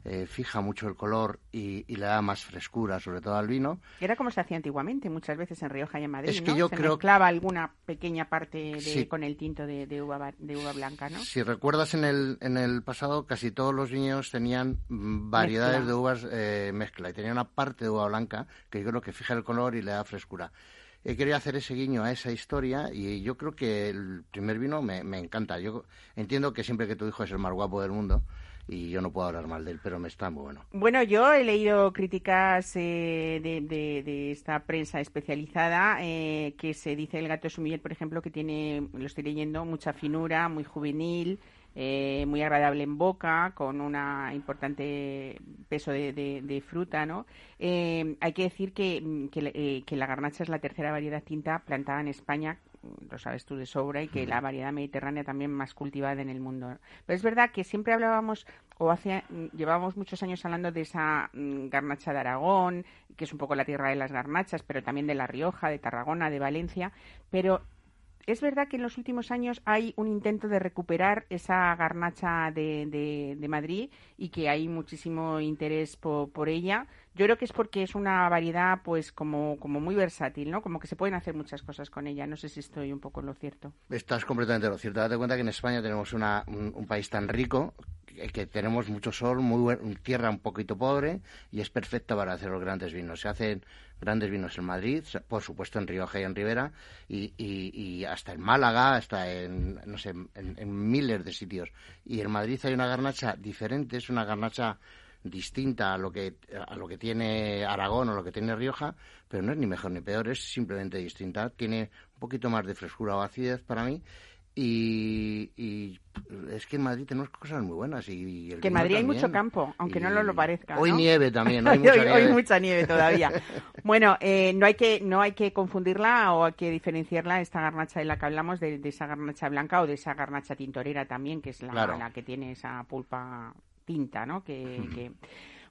E: eh, fija mucho el color y, le da más frescura, sobre todo al vino.
A: Era como se hacía antiguamente, muchas veces en Rioja y en Madrid.
E: Es que
A: ¿no?
E: yo
A: se
E: creo
A: mezclaba alguna pequeña parte con el tinto de, uva, de uva blanca, ¿no?
E: Si recuerdas en el, en el pasado, casi todos los viñedos tenían variedades de uvas eh, mezcla y tenía una parte de uva blanca que yo creo que fija el color y le da frescura he querido hacer ese guiño a esa historia y yo creo que el primer vino me, me, encanta. Yo entiendo que siempre que tu hijo es el más guapo del mundo, y yo no puedo hablar mal de él, pero me está muy bueno.
A: Bueno, yo he leído críticas eh, de, esta prensa especializada eh, que se dice el gato sumiller, por ejemplo, que tiene, lo estoy leyendo, mucha finura, muy juvenil, eh, muy agradable en boca, con un importante peso de, fruta, ¿no? hay que decir que, que, que la garnacha es la tercera variedad tinta plantada en España lo sabes tú de sobra, y que la variedad mediterránea también más cultivada en el mundo. Pero es verdad que siempre hablábamos, o hace, llevábamos muchos años hablando de esa mm, garnacha de Aragón, que es un poco la tierra de las garnachas, pero también de La Rioja, de Tarragona, de Valencia, pero es verdad que en los últimos años hay un intento de recuperar esa garnacha de, de, Madrid y que hay muchísimo interés por, ella. Yo creo que es porque es una variedad, pues, como, como muy versátil, ¿no? Como que se pueden hacer muchas cosas con ella. No sé si estoy un poco en lo cierto.
E: Estás completamente en lo cierto. Date cuenta que en España tenemos una, un país tan rico que tenemos mucho sol, muy tierra un poquito pobre y es perfecta para hacer los grandes vinos. Se hacen grandes vinos en Madrid, por supuesto en Rioja y en Rivera y, y, hasta en Málaga, hasta en, no sé, en, miles de sitios. Y en Madrid hay una garnacha diferente, es una garnacha distinta a lo que a lo que tiene Aragón o lo que tiene Rioja, pero no es ni mejor ni peor, es simplemente distinta. Tiene un poquito más de frescura o acidez para mí y, es que en Madrid tenemos cosas muy buenas. Y,
A: que en Madrid hay mucho campo, aunque no lo parezca.
E: Hoy nieve también,
A: hoy, mucha, nieve. hoy mucha nieve todavía. bueno, eh, no hay que no hay que confundirla o hay que diferenciarla, esta garnacha de la que hablamos, de, esa garnacha blanca o de esa garnacha tintorera también, que es la, la que tiene esa pulpa tinta, ¿no? que, que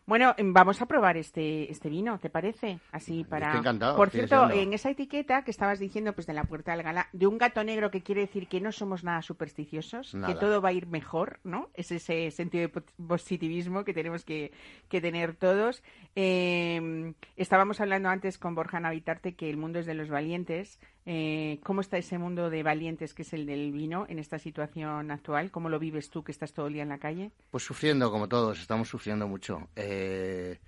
A: bueno, em, vamos a probar este, este vino, ¿te parece? Así para.
E: Estoy encantado.
A: Por cierto, en esa etiqueta que estabas diciendo, pues de la puerta del gala, de un gato negro que quiere decir que no somos nada supersticiosos, que todo va a ir mejor, ¿no? Es ese sentido de positivismo que tenemos que, que tener todos. Em, estábamos hablando antes con Borja Navitarte que el mundo es de los valientes. Eh, ¿Cómo está ese mundo de valientes que es el del vino en esta situación actual? ¿Cómo lo vives tú que estás todo el día en la calle?
E: Pues sufriendo, como todos, estamos sufriendo mucho. Eh,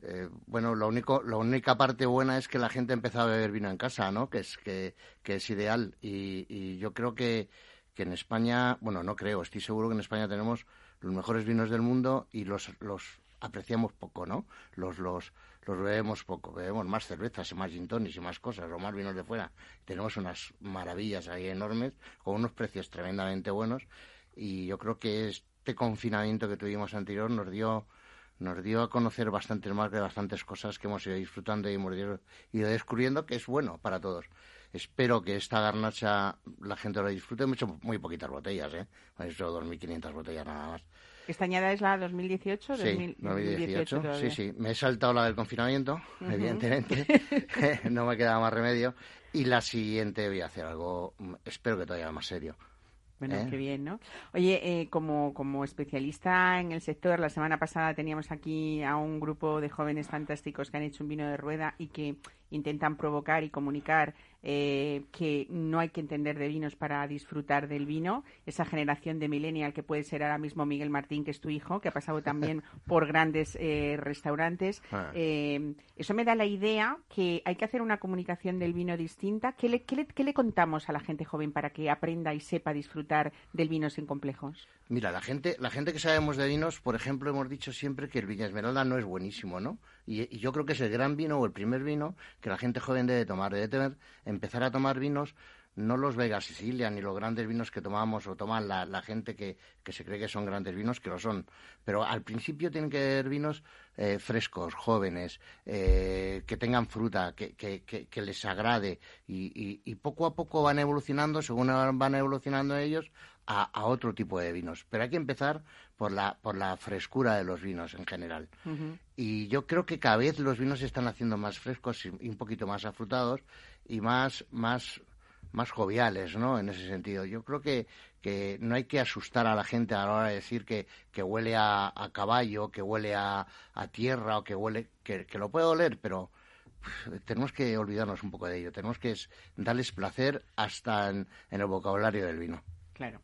E: eh, bueno, lo único, la única parte buena es que la gente empezó a beber vino en casa, ¿no? Que es, que, que es ideal. Y, yo creo que, que en España, bueno, no creo, estoy seguro que en España tenemos los mejores vinos del mundo y los, los apreciamos poco, ¿no? Los, los, los bebemos poco, bebemos más cervezas y más gin y más cosas, o más vinos de fuera. Tenemos unas maravillas ahí enormes, con unos precios tremendamente buenos, y yo creo que este confinamiento que tuvimos anterior nos dio nos dio a conocer bastantes más de bastantes cosas que hemos ido disfrutando y hemos ido descubriendo que es bueno para todos. Espero que esta garnacha la gente lo disfrute. Hemos hecho muy poquitas botellas, ¿eh? Hemos hecho 2.500 botellas nada más.
A: ¿Esta añada es la 2018?
E: Sí, 2018, sí, sí. Me he saltado la del confinamiento, evidentemente. no me queda más remedio. Y la siguiente voy a hacer algo, espero que todavía más serio.
A: Bueno, ¿Eh? qué bien, ¿no? Oye, eh, como, como especialista en el sector, la semana pasada teníamos aquí a un grupo de jóvenes fantásticos que han hecho un vino de rueda y que intentan provocar y comunicar eh, que no hay que entender de vinos para disfrutar del vino. Esa generación de millennial que puede ser ahora mismo Miguel Martín, que es tu hijo, que ha pasado también por grandes eh, restaurantes. Ah. Eh, eso me da la idea que hay que hacer una comunicación del vino distinta. ¿Qué le, qué le contamos a la gente joven para que aprenda y sepa disfrutar del vino sin complejos?
E: Mira, la gente, la gente que sabemos de vinos, por ejemplo, hemos dicho siempre que el Viña Esmeralda no es buenísimo, ¿no? Y, yo creo que es el gran vino o el primer vino que la gente joven debe tomar. Debe tener, empezar a tomar vinos, no los Vega Sicilia ni los grandes vinos que tomamos o toman la, gente que, se cree que son grandes vinos, que lo son. Pero al principio tienen que ser vinos eh, frescos, jóvenes, eh, que tengan fruta, que, que, les agrade. Y, y, poco a poco van evolucionando, según van evolucionando ellos, a, otro tipo de vinos. Pero hay que empezar por la, por la frescura de los vinos en general. Y yo creo que cada vez los vinos se están haciendo más frescos y, un poquito más afrutados y más, más, más joviales, ¿no? En ese sentido. Yo creo que, que no hay que asustar a la gente a la hora de decir que, que huele a, caballo, que huele a, a, tierra o que huele, que, que lo puede oler, pero tenemos que olvidarnos un poco de ello. Tenemos que darles placer hasta en el vocabulario del vino.
A: Claro.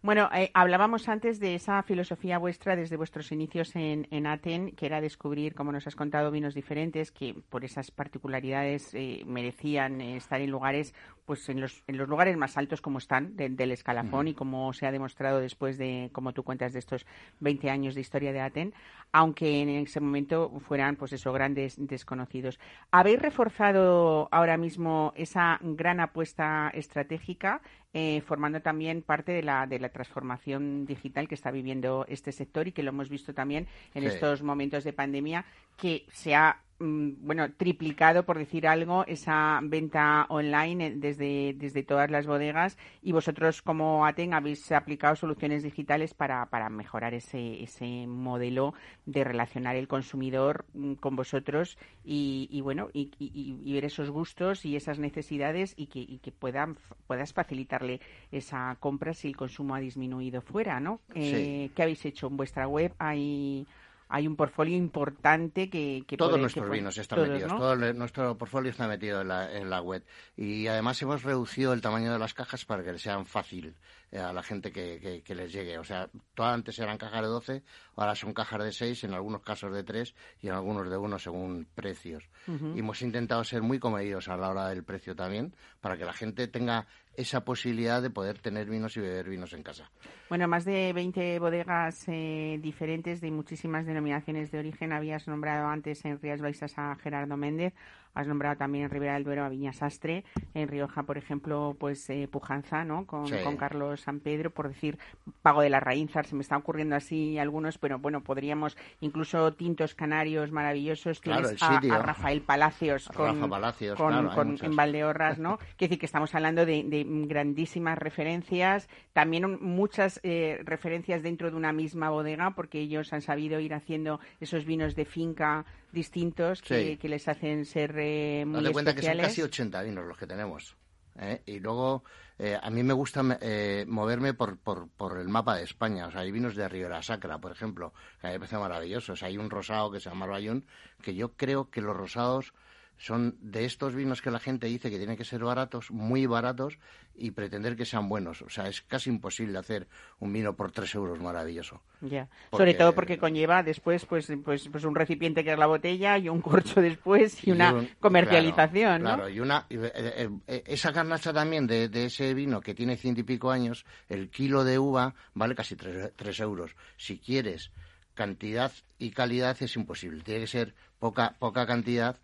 A: Bueno, eh, hablábamos antes de esa filosofía vuestra desde vuestros inicios en, Aten, que era descubrir, como nos has contado, vinos diferentes que por esas particularidades eh, merecían estar en lugares, pues en los, en los lugares más altos como están del escalafón y como se ha demostrado después de, como tú cuentas, de estos 20 años de historia de Aten, aunque en ese momento fueran, pues eso, grandes desconocidos. ¿Habéis reforzado ahora mismo esa gran apuesta estratégica, eh, formando también parte de la, de la transformación digital que está viviendo este sector y que lo hemos visto también en estos momentos de pandemia, que se ha bueno, triplicado, por decir algo, esa venta online desde, desde todas las bodegas y vosotros como ATEN habéis aplicado soluciones digitales para, para mejorar ese, ese modelo de relacionar el consumidor mm, con vosotros y, bueno, y, ver esos gustos y esas necesidades y que, que puedan, puedas facilitarle esa compra si el consumo ha disminuido fuera, ¿no? Eh, ¿Qué habéis hecho en vuestra web? ¿Hay hay un portfolio importante que... que
E: todos nuestros vinos están metidos, todo nuestro portfolio está metido en la, en la web. Y además hemos reducido el tamaño de las cajas para que sean fácil eh, a la gente que, que, les llegue. O sea, todas antes eran cajas de 12, ahora son cajas de 6, en algunos casos de 3 y en algunos de 1 según precios. Y hemos intentado ser muy comedidos a la hora del precio también, para que la gente tenga esa posibilidad de poder tener vinos y beber vinos en casa.
A: Bueno, más de 20 bodegas eh, diferentes de muchísimas denominaciones de origen. Habías nombrado antes en Rías Baixas a Gerardo Méndez, Has nombrado también en Ribera del Duero a Viña Sastre, en Rioja, por ejemplo, pues eh, Pujanza, ¿no? Con, Carlos San Pedro, por decir Pago de la Raínzar, se me está ocurriendo así algunos, pero bueno, podríamos incluso tintos canarios maravillosos. Tienes a, Rafael Palacios con, en Valdeorras, ¿no? Quiere decir que estamos hablando de, grandísimas referencias, también muchas eh, referencias dentro de una misma bodega, porque ellos han sabido ir haciendo esos vinos de finca distintos que, les hacen ser eh, muy Date
E: cuenta que son casi 80 vinos los que tenemos. ¿eh? Y luego, eh, a mí me gusta eh, moverme por, por, por, el mapa de España. O sea, hay vinos de Ribera Sacra, por ejemplo, que a mí me parece maravillosos. Hay un rosado que se llama Bayón, que yo creo que los rosados son de estos vinos que la gente dice que tienen que ser baratos, muy baratos, y pretender que sean buenos. O sea, es casi imposible hacer un vino por tres euros maravilloso.
A: Ya. Sobre todo porque conlleva después pues, pues, pues un recipiente que es la botella y un corcho después y, una comercialización,
E: claro, y una... Eh, eh, esa garnacha también de, ese vino que tiene ciento y pico años, el kilo de uva vale casi tres, tres euros. Si quieres cantidad y calidad es imposible. Tiene que ser poca, poca cantidad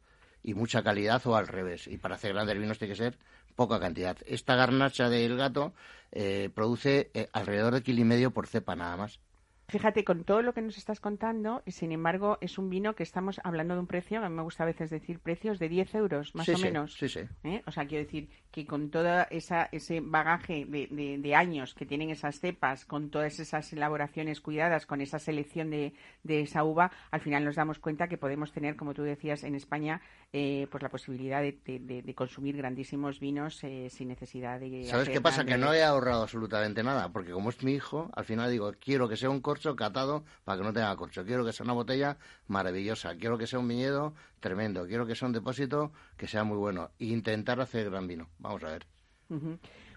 E: y mucha calidad o al revés. Y para hacer grandes vinos tiene que ser poca cantidad. Esta garnacha del gato eh, produce eh, alrededor de kilo y medio por cepa nada más.
A: Fíjate, con todo lo que nos estás contando, y sin embargo, es un vino que estamos hablando de un precio, a mí me gusta a veces decir precios de 10 euros, más o menos.
E: Sí, sí.
A: ¿Eh? O sea, quiero decir que con todo esa, ese bagaje de, de, años que tienen esas cepas, con todas esas elaboraciones cuidadas, con esa selección de, de esa uva, al final nos damos cuenta que podemos tener, como tú decías, en España, eh, pues la posibilidad de, consumir grandísimos vinos eh, sin necesidad de...
E: ¿Sabes qué pasa? Que no he ahorrado absolutamente nada, porque como es mi hijo, al final digo, quiero que sea un corcho catado para que no tenga corcho. Quiero que sea una botella maravillosa. Quiero que sea un viñedo tremendo. Quiero que sea un depósito que sea muy bueno. E intentar hacer gran vino. Vamos a ver.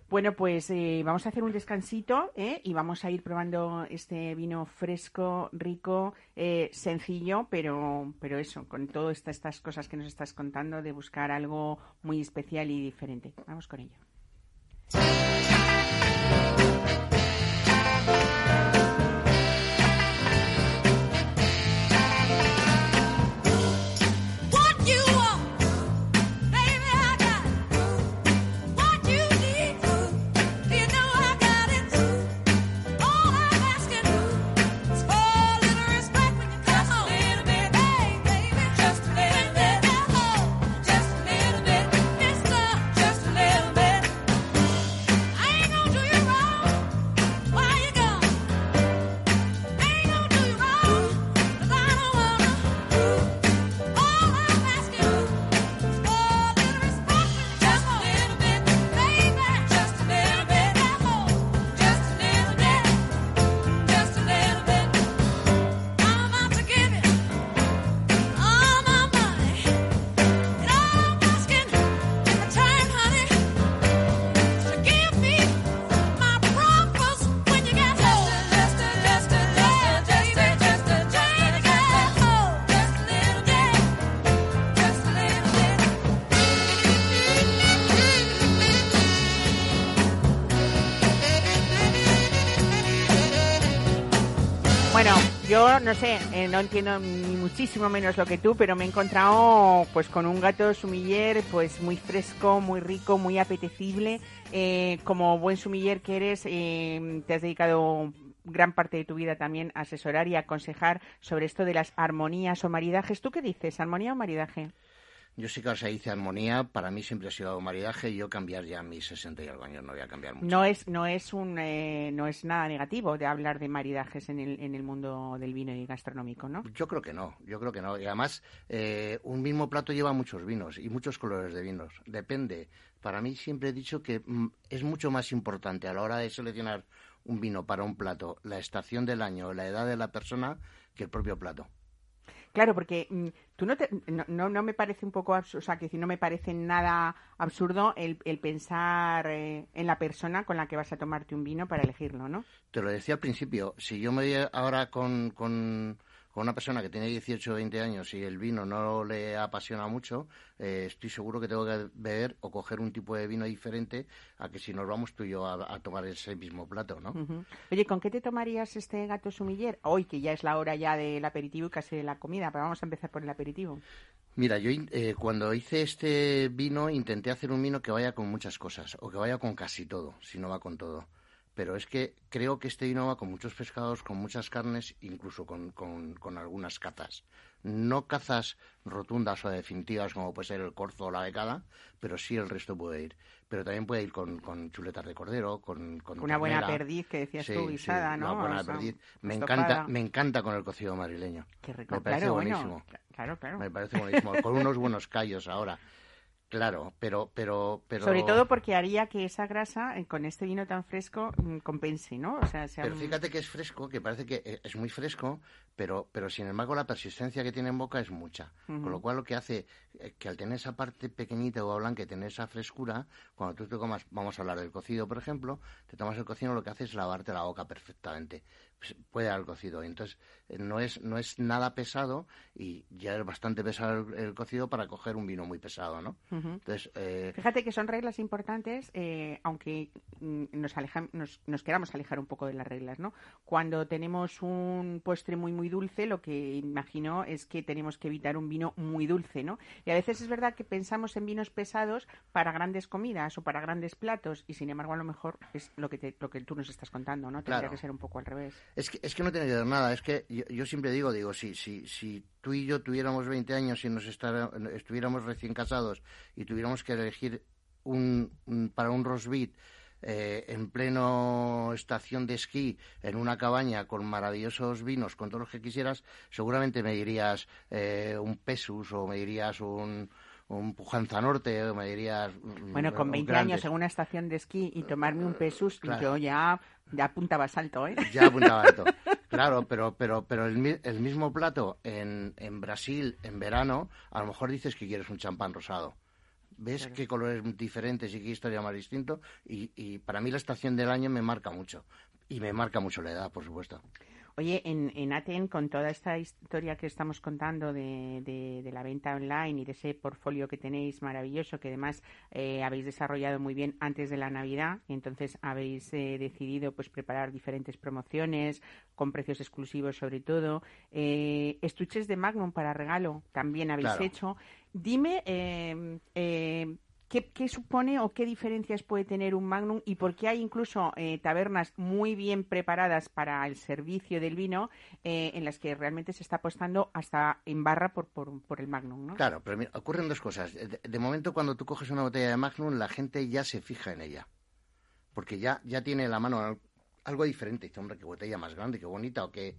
A: Bueno, pues eh, vamos a hacer un descansito ¿eh? y vamos a ir probando este vino fresco, rico, eh, sencillo, pero, pero eso, con todas estas cosas que nos estás contando, de buscar algo muy especial y diferente. Vamos con ello. Yo no sé, eh, no entiendo ni muchísimo menos lo que tú, pero me he encontrado pues con un gato sumiller pues muy fresco, muy rico, muy apetecible. Eh, como buen sumiller que eres, eh, te has dedicado gran parte de tu vida también asesorar y aconsejar sobre esto de las armonías o maridajes. ¿Tú qué dices, armonía o maridaje?
E: Yo sí que ahora se dice armonía, para mí siempre ha sido maridaje y yo cambiar ya mis 60 y algo años no voy a cambiar mucho.
A: No es, no es, un, eh, no es nada negativo de hablar de maridajes en el, en el mundo del vino y gastronómico, ¿no?
E: Yo creo que no, yo creo que no. Y además, eh, un mismo plato lleva muchos vinos y muchos colores de vinos. Depende. Para mí siempre he dicho que mm, es mucho más importante a la hora de seleccionar un vino para un plato la estación del año la edad de la persona que el propio plato.
A: Claro, porque mm, tú no, te, no, no, me parece un poco absurdo, o sea, que si no me parece nada absurdo el, el pensar eh, en la persona con la que vas a tomarte un vino para elegirlo, ¿no?
E: Te lo decía al principio, si yo me voy ahora con, con con una persona que tiene 18 o 20 años y el vino no le apasiona mucho, eh, estoy seguro que tengo que beber o coger un tipo de vino diferente a que si nos vamos tú y yo a, tomar ese mismo plato, ¿no?
A: Oye, ¿con qué te tomarías este gato sumiller? Hoy, que ya es la hora ya del aperitivo y casi de la comida, pero vamos a empezar por el aperitivo.
E: Mira, yo eh, cuando hice este vino intenté hacer un vino que vaya con muchas cosas o que vaya con casi todo, si no va con todo pero es que creo que este vino va con muchos pescados, con muchas carnes, incluso con, con, algunas cazas. No cazas rotundas o definitivas como puede ser el corzo o la becada, pero sí el resto puede ir. Pero también puede ir con, con chuletas de cordero, con, con
A: una buena perdiz que decías tú, guisada, ¿no?
E: Una buena perdiz. Me encanta, me encanta con el cocido madrileño.
A: Qué
E: rico. Me parece buenísimo. claro, claro. Me parece buenísimo. con unos buenos callos ahora. Claro, pero, pero, pero...
A: Sobre todo porque haría que esa grasa, eh, con este vino tan fresco, mm, compense, ¿no?
E: O sea, sea Pero fíjate que es fresco, que parece que eh, es muy fresco, pero, pero sin embargo la persistencia que tiene en boca es mucha. Con lo cual lo que hace eh, que al tener esa parte pequeñita o blanca, tener esa frescura, cuando tú te comas, vamos a hablar del cocido, por ejemplo, te tomas el cocido, lo que hace es lavarte la boca perfectamente. Pues, puede dar cocido. Entonces, no es, no es nada pesado y ya es bastante pesado el, cocido para coger un vino muy pesado, ¿no?
A: Entonces, eh, Fíjate que son reglas importantes, eh, aunque mm, nos, nos, nos, queramos alejar un poco de las reglas, ¿no? Cuando tenemos un postre muy, muy dulce, lo que imagino es que tenemos que evitar un vino muy dulce, ¿no? Y a veces es verdad que pensamos en vinos pesados para grandes comidas o para grandes platos y, sin embargo, a lo mejor es lo que, lo que tú nos estás contando, ¿no? Tendría que ser un poco al revés.
E: Es que, es que no tiene que ver nada. Es que yo, siempre digo, digo, si, si, si tú y yo tuviéramos 20 años y nos estuviéramos recién casados y tuviéramos que elegir un, para un rosbit eh, en pleno estación de esquí, en una cabaña con maravillosos vinos, con todos los que quisieras, seguramente me dirías eh, un Pesus o me dirías un, un Pujanza Norte, o me dirías...
A: Bueno, con 20 años en una estación de esquí y tomarme un Pesus, yo ya ya apuntabas alto, ¿eh?
E: Ya apuntaba alto. Claro, pero, pero, pero el, el mismo plato en, en, Brasil, en verano, a lo mejor dices que quieres un champán rosado. ¿Ves qué colores diferentes y qué historia más distinto? Y, y para mí la estación del año me marca mucho. Y me marca mucho la edad, por supuesto.
A: Oye, en, en Aten, con toda esta historia que estamos contando de, de, la venta online y de ese portfolio que tenéis maravilloso, que además eh, habéis desarrollado muy bien antes de la Navidad, y entonces habéis eh, decidido pues preparar diferentes promociones con precios exclusivos sobre todo. Eh, estuches de Magnum para regalo también habéis hecho. Dime, eh, ¿Qué, supone o qué diferencias puede tener un Magnum y por qué hay incluso eh, tabernas muy bien preparadas para el servicio del vino eh, en las que realmente se está apostando hasta en barra por, por, el Magnum? ¿no?
E: Claro, pero ocurren dos cosas. De, momento, cuando tú coges una botella de Magnum, la gente ya se fija en ella. Porque ya, ya tiene la mano algo diferente. Dice, hombre, qué botella más grande, qué bonita, o que,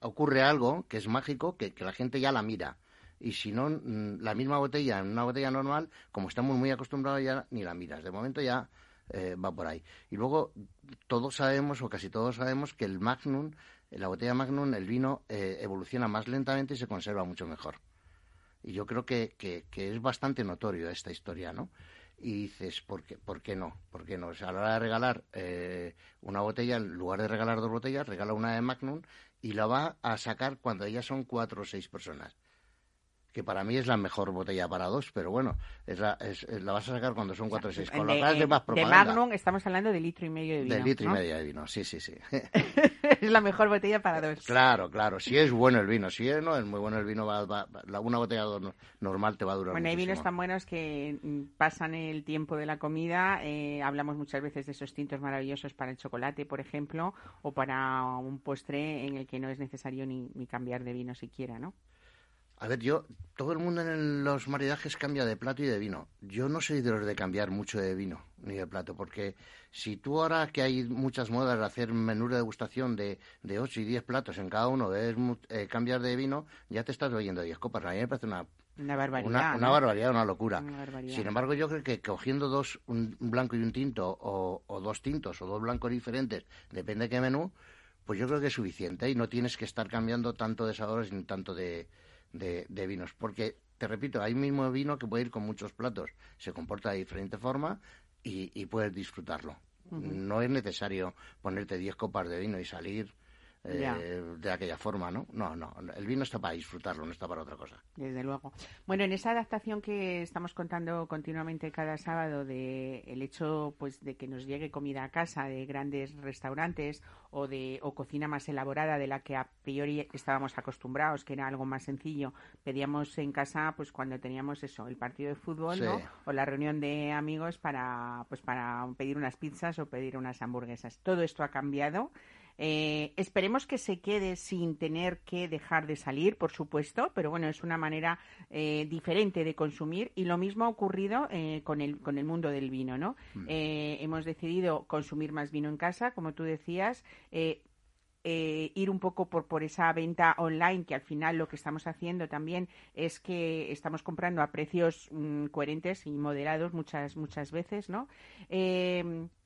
E: ocurre algo que es mágico, que la gente ya la mira y si no, mm, la misma botella, en una botella normal, como estamos muy acostumbrados ya ni la miras. De momento ya eh, va por ahí. Y luego todos sabemos, o casi todos sabemos, que el Magnum, la botella Magnum, el vino eh, evoluciona más lentamente y se conserva mucho mejor. Y yo creo que, que, es bastante notorio esta historia, ¿no? Y dices, ¿por qué, ¿por qué no? ¿Por qué no? O a la hora de regalar eh, una botella, en lugar de regalar dos botellas, regala una de Magnum y la va a sacar cuando ya son cuatro o seis personas que para mí es la mejor botella para dos, pero bueno, es la, la vas a sacar cuando son cuatro o seis.
A: Con de, de, más de Magnum estamos hablando de litro y medio de vino.
E: De litro y medio de vino, sí, sí, sí.
A: es la mejor botella para dos.
E: Claro, claro. Si es bueno el vino, si es, no es muy bueno el vino, va, una botella normal te va a durar
A: Bueno, hay vinos tan buenos que mm, pasan el tiempo de la comida. Eh, hablamos muchas veces de esos tintos maravillosos para el chocolate, por ejemplo, o para un postre en el que no es necesario ni, ni cambiar de vino siquiera, ¿no?
E: A ver, yo, todo el mundo en los maridajes cambia de plato y de vino. Yo no soy de los de cambiar mucho de vino ni de plato, porque si tú ahora que hay muchas modas de hacer menú de degustación de, de 8 y 10 platos en cada uno, ves eh, cambiar de vino, ya te estás oyendo 10 copas. A mí me parece una,
A: una barbaridad.
E: Una, una barbaridad, una locura. Sin embargo, yo creo que cogiendo dos, un, blanco y un tinto, o, o, dos tintos, o dos blancos diferentes, depende de qué menú, pues yo creo que es suficiente y no tienes que estar cambiando tanto de sabores ni tanto de, de, vinos. Porque, te repito, hay mismo vino que puede ir con muchos platos, se comporta de diferente forma y, y puedes disfrutarlo. No es necesario ponerte 10 copas de vino y salir eh, de aquella forma, ¿no? No, no. El vino está para disfrutarlo, no está para otra cosa.
A: Desde luego. Bueno, en esa adaptación que estamos contando continuamente cada sábado de el hecho, pues, de que nos llegue comida a casa de grandes restaurantes o de o cocina más elaborada de la que a priori estábamos acostumbrados, que era algo más sencillo. Pedíamos en casa, pues, cuando teníamos eso, el partido de fútbol, ¿no? O la reunión de amigos para, pues, para pedir unas pizzas o pedir unas hamburguesas. Todo esto ha cambiado. Eh, esperemos que se quede sin tener que dejar de salir, por supuesto, pero bueno, es una manera eh, diferente de consumir y lo mismo ha ocurrido eh, con, el, con el mundo del vino, ¿no? Mm. hemos decidido consumir más vino en casa, como tú decías, eh, ir un poco por, por esa venta online, que al final lo que estamos haciendo también es que estamos comprando a precios mm, coherentes y moderados muchas, muchas veces, ¿no?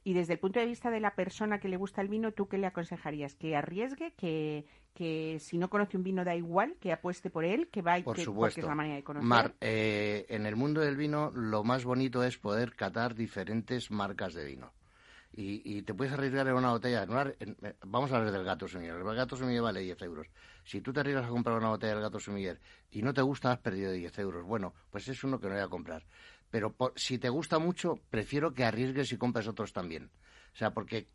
A: Y desde el punto de vista de la persona que le gusta el vino, ¿tú qué le aconsejarías? ¿Que arriesgue? ¿Que, que si no conoce un vino da igual? ¿Que apueste por él? ¿Que va y
E: por
A: que,
E: supuesto.
A: es la manera de conocer?
E: Mar, eh, en el mundo del vino lo más bonito es poder catar diferentes marcas de vino y, te puedes arriesgar en una botella. vamos a hablar del gato sumiller. El gato sumiller vale 10 euros. Si tú te arriesgas a comprar una botella del gato sumiller y no te gusta, has perdido 10 euros. Bueno, pues es uno que no voy a comprar. Pero si te gusta mucho, prefiero que arriesgues y compres otros también. O sea, porque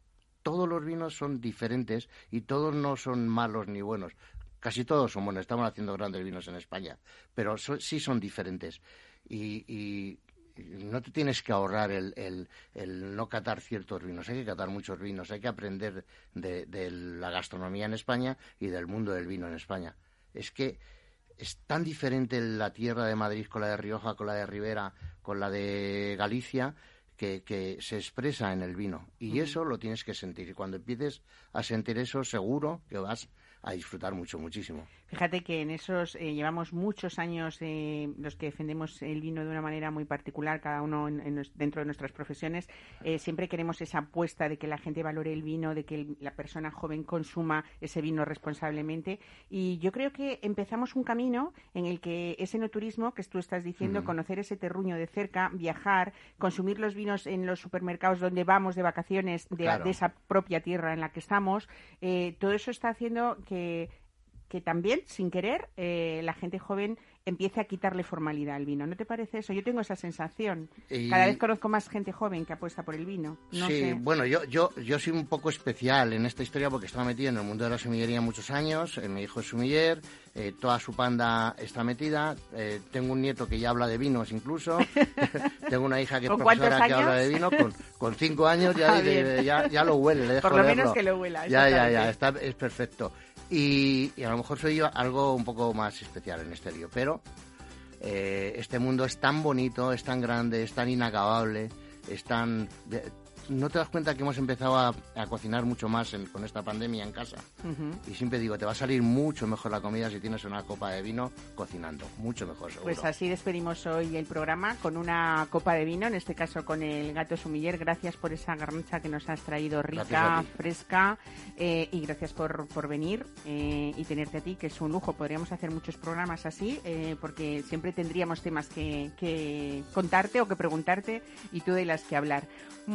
E: todos los vinos son diferentes y todos no son malos ni buenos. Casi todos son buenos. Estamos haciendo grandes vinos en España, pero sí son diferentes. y no te tienes que ahorrar el, el, no catar ciertos vinos, hay que catar muchos vinos, hay que aprender de, la gastronomía en España y del mundo del vino en España. Es que es tan diferente la tierra de Madrid con la de Rioja, con la de Rivera, con la de Galicia, que, que se expresa en el vino. Y eso lo tienes que sentir. Y cuando empieces a sentir eso, seguro que vas a disfrutar mucho, muchísimo.
A: Fíjate que en esos eh, llevamos muchos años eh, los que defendemos el vino de una manera muy particular, cada uno dentro de nuestras profesiones. Eh, siempre queremos esa apuesta de que la gente valore el vino, de que la persona joven consuma ese vino responsablemente. Y yo creo que empezamos un camino en el que ese no turismo que tú estás diciendo, conocer ese terruño de cerca, viajar, consumir los vinos en los supermercados donde vamos de vacaciones de, de esa propia tierra en la que estamos, todo eso está haciendo que que también, sin querer, eh, la gente joven empiece a quitarle formalidad al vino. ¿No te parece eso? Yo tengo esa sensación. Cada vez conozco más gente joven que apuesta por el vino.
E: sí, bueno, yo, yo, yo soy un poco especial en esta historia porque estaba metido en el mundo de la sumillería muchos años. Eh, mi hijo es sumiller, eh, toda su panda está metida. tengo un nieto que ya habla de vinos incluso. tengo una hija que es profesora que habla de vino. Con, con cinco años ya, ah, ya, lo huele, le dejo
A: Por lo menos que lo huela.
E: Ya, ya, ya, está, es perfecto. Y, a lo mejor soy yo algo un poco más especial en este lío, pero eh, este mundo es tan bonito, es tan grande, es tan inacabable, es tan no te das cuenta que hemos empezado a, cocinar mucho más con esta pandemia en casa. Y siempre digo, te va a salir mucho mejor la comida si tienes una copa de vino cocinando. Mucho mejor, seguro.
A: Pues así despedimos hoy el programa con una copa de vino, en este caso con el gato sumiller. Gracias por esa garnacha que nos has traído rica, fresca. Eh, y gracias por, por venir eh, y tenerte a ti, que es un lujo. Podríamos hacer muchos programas así, eh, porque siempre tendríamos temas que, que contarte o que preguntarte y tú de las que hablar.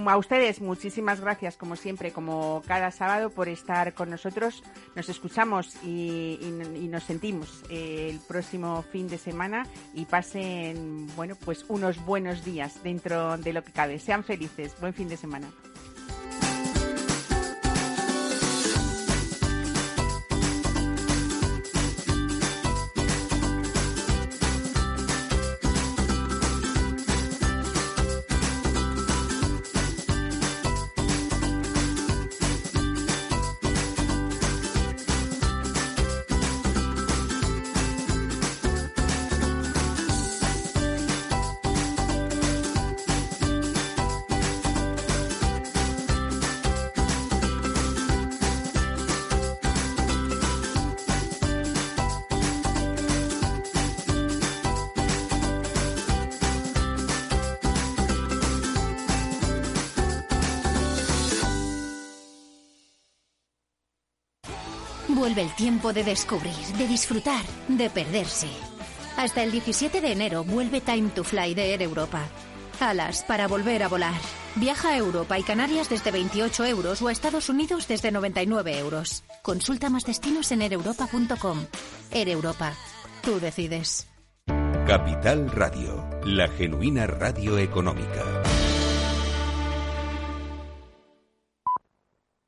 A: A ustedes muchísimas gracias, como siempre, como cada sábado, por estar con nosotros. Nos escuchamos y, nos sentimos eh, el próximo fin de semana y pasen, bueno, pues unos buenos días dentro de lo que cabe. Sean felices. Buen fin de semana.
F: El tiempo de descubrir, de disfrutar, de perderse. Hasta el 17 de enero vuelve Time to Fly de Air Europa. Alas para volver a volar. Viaja a Europa y Canarias desde 28 euros o a Estados Unidos desde 99 euros. Consulta más destinos en ereuropa.com. Air Europa. Tú decides.
B: Capital Radio, la genuina radio económica.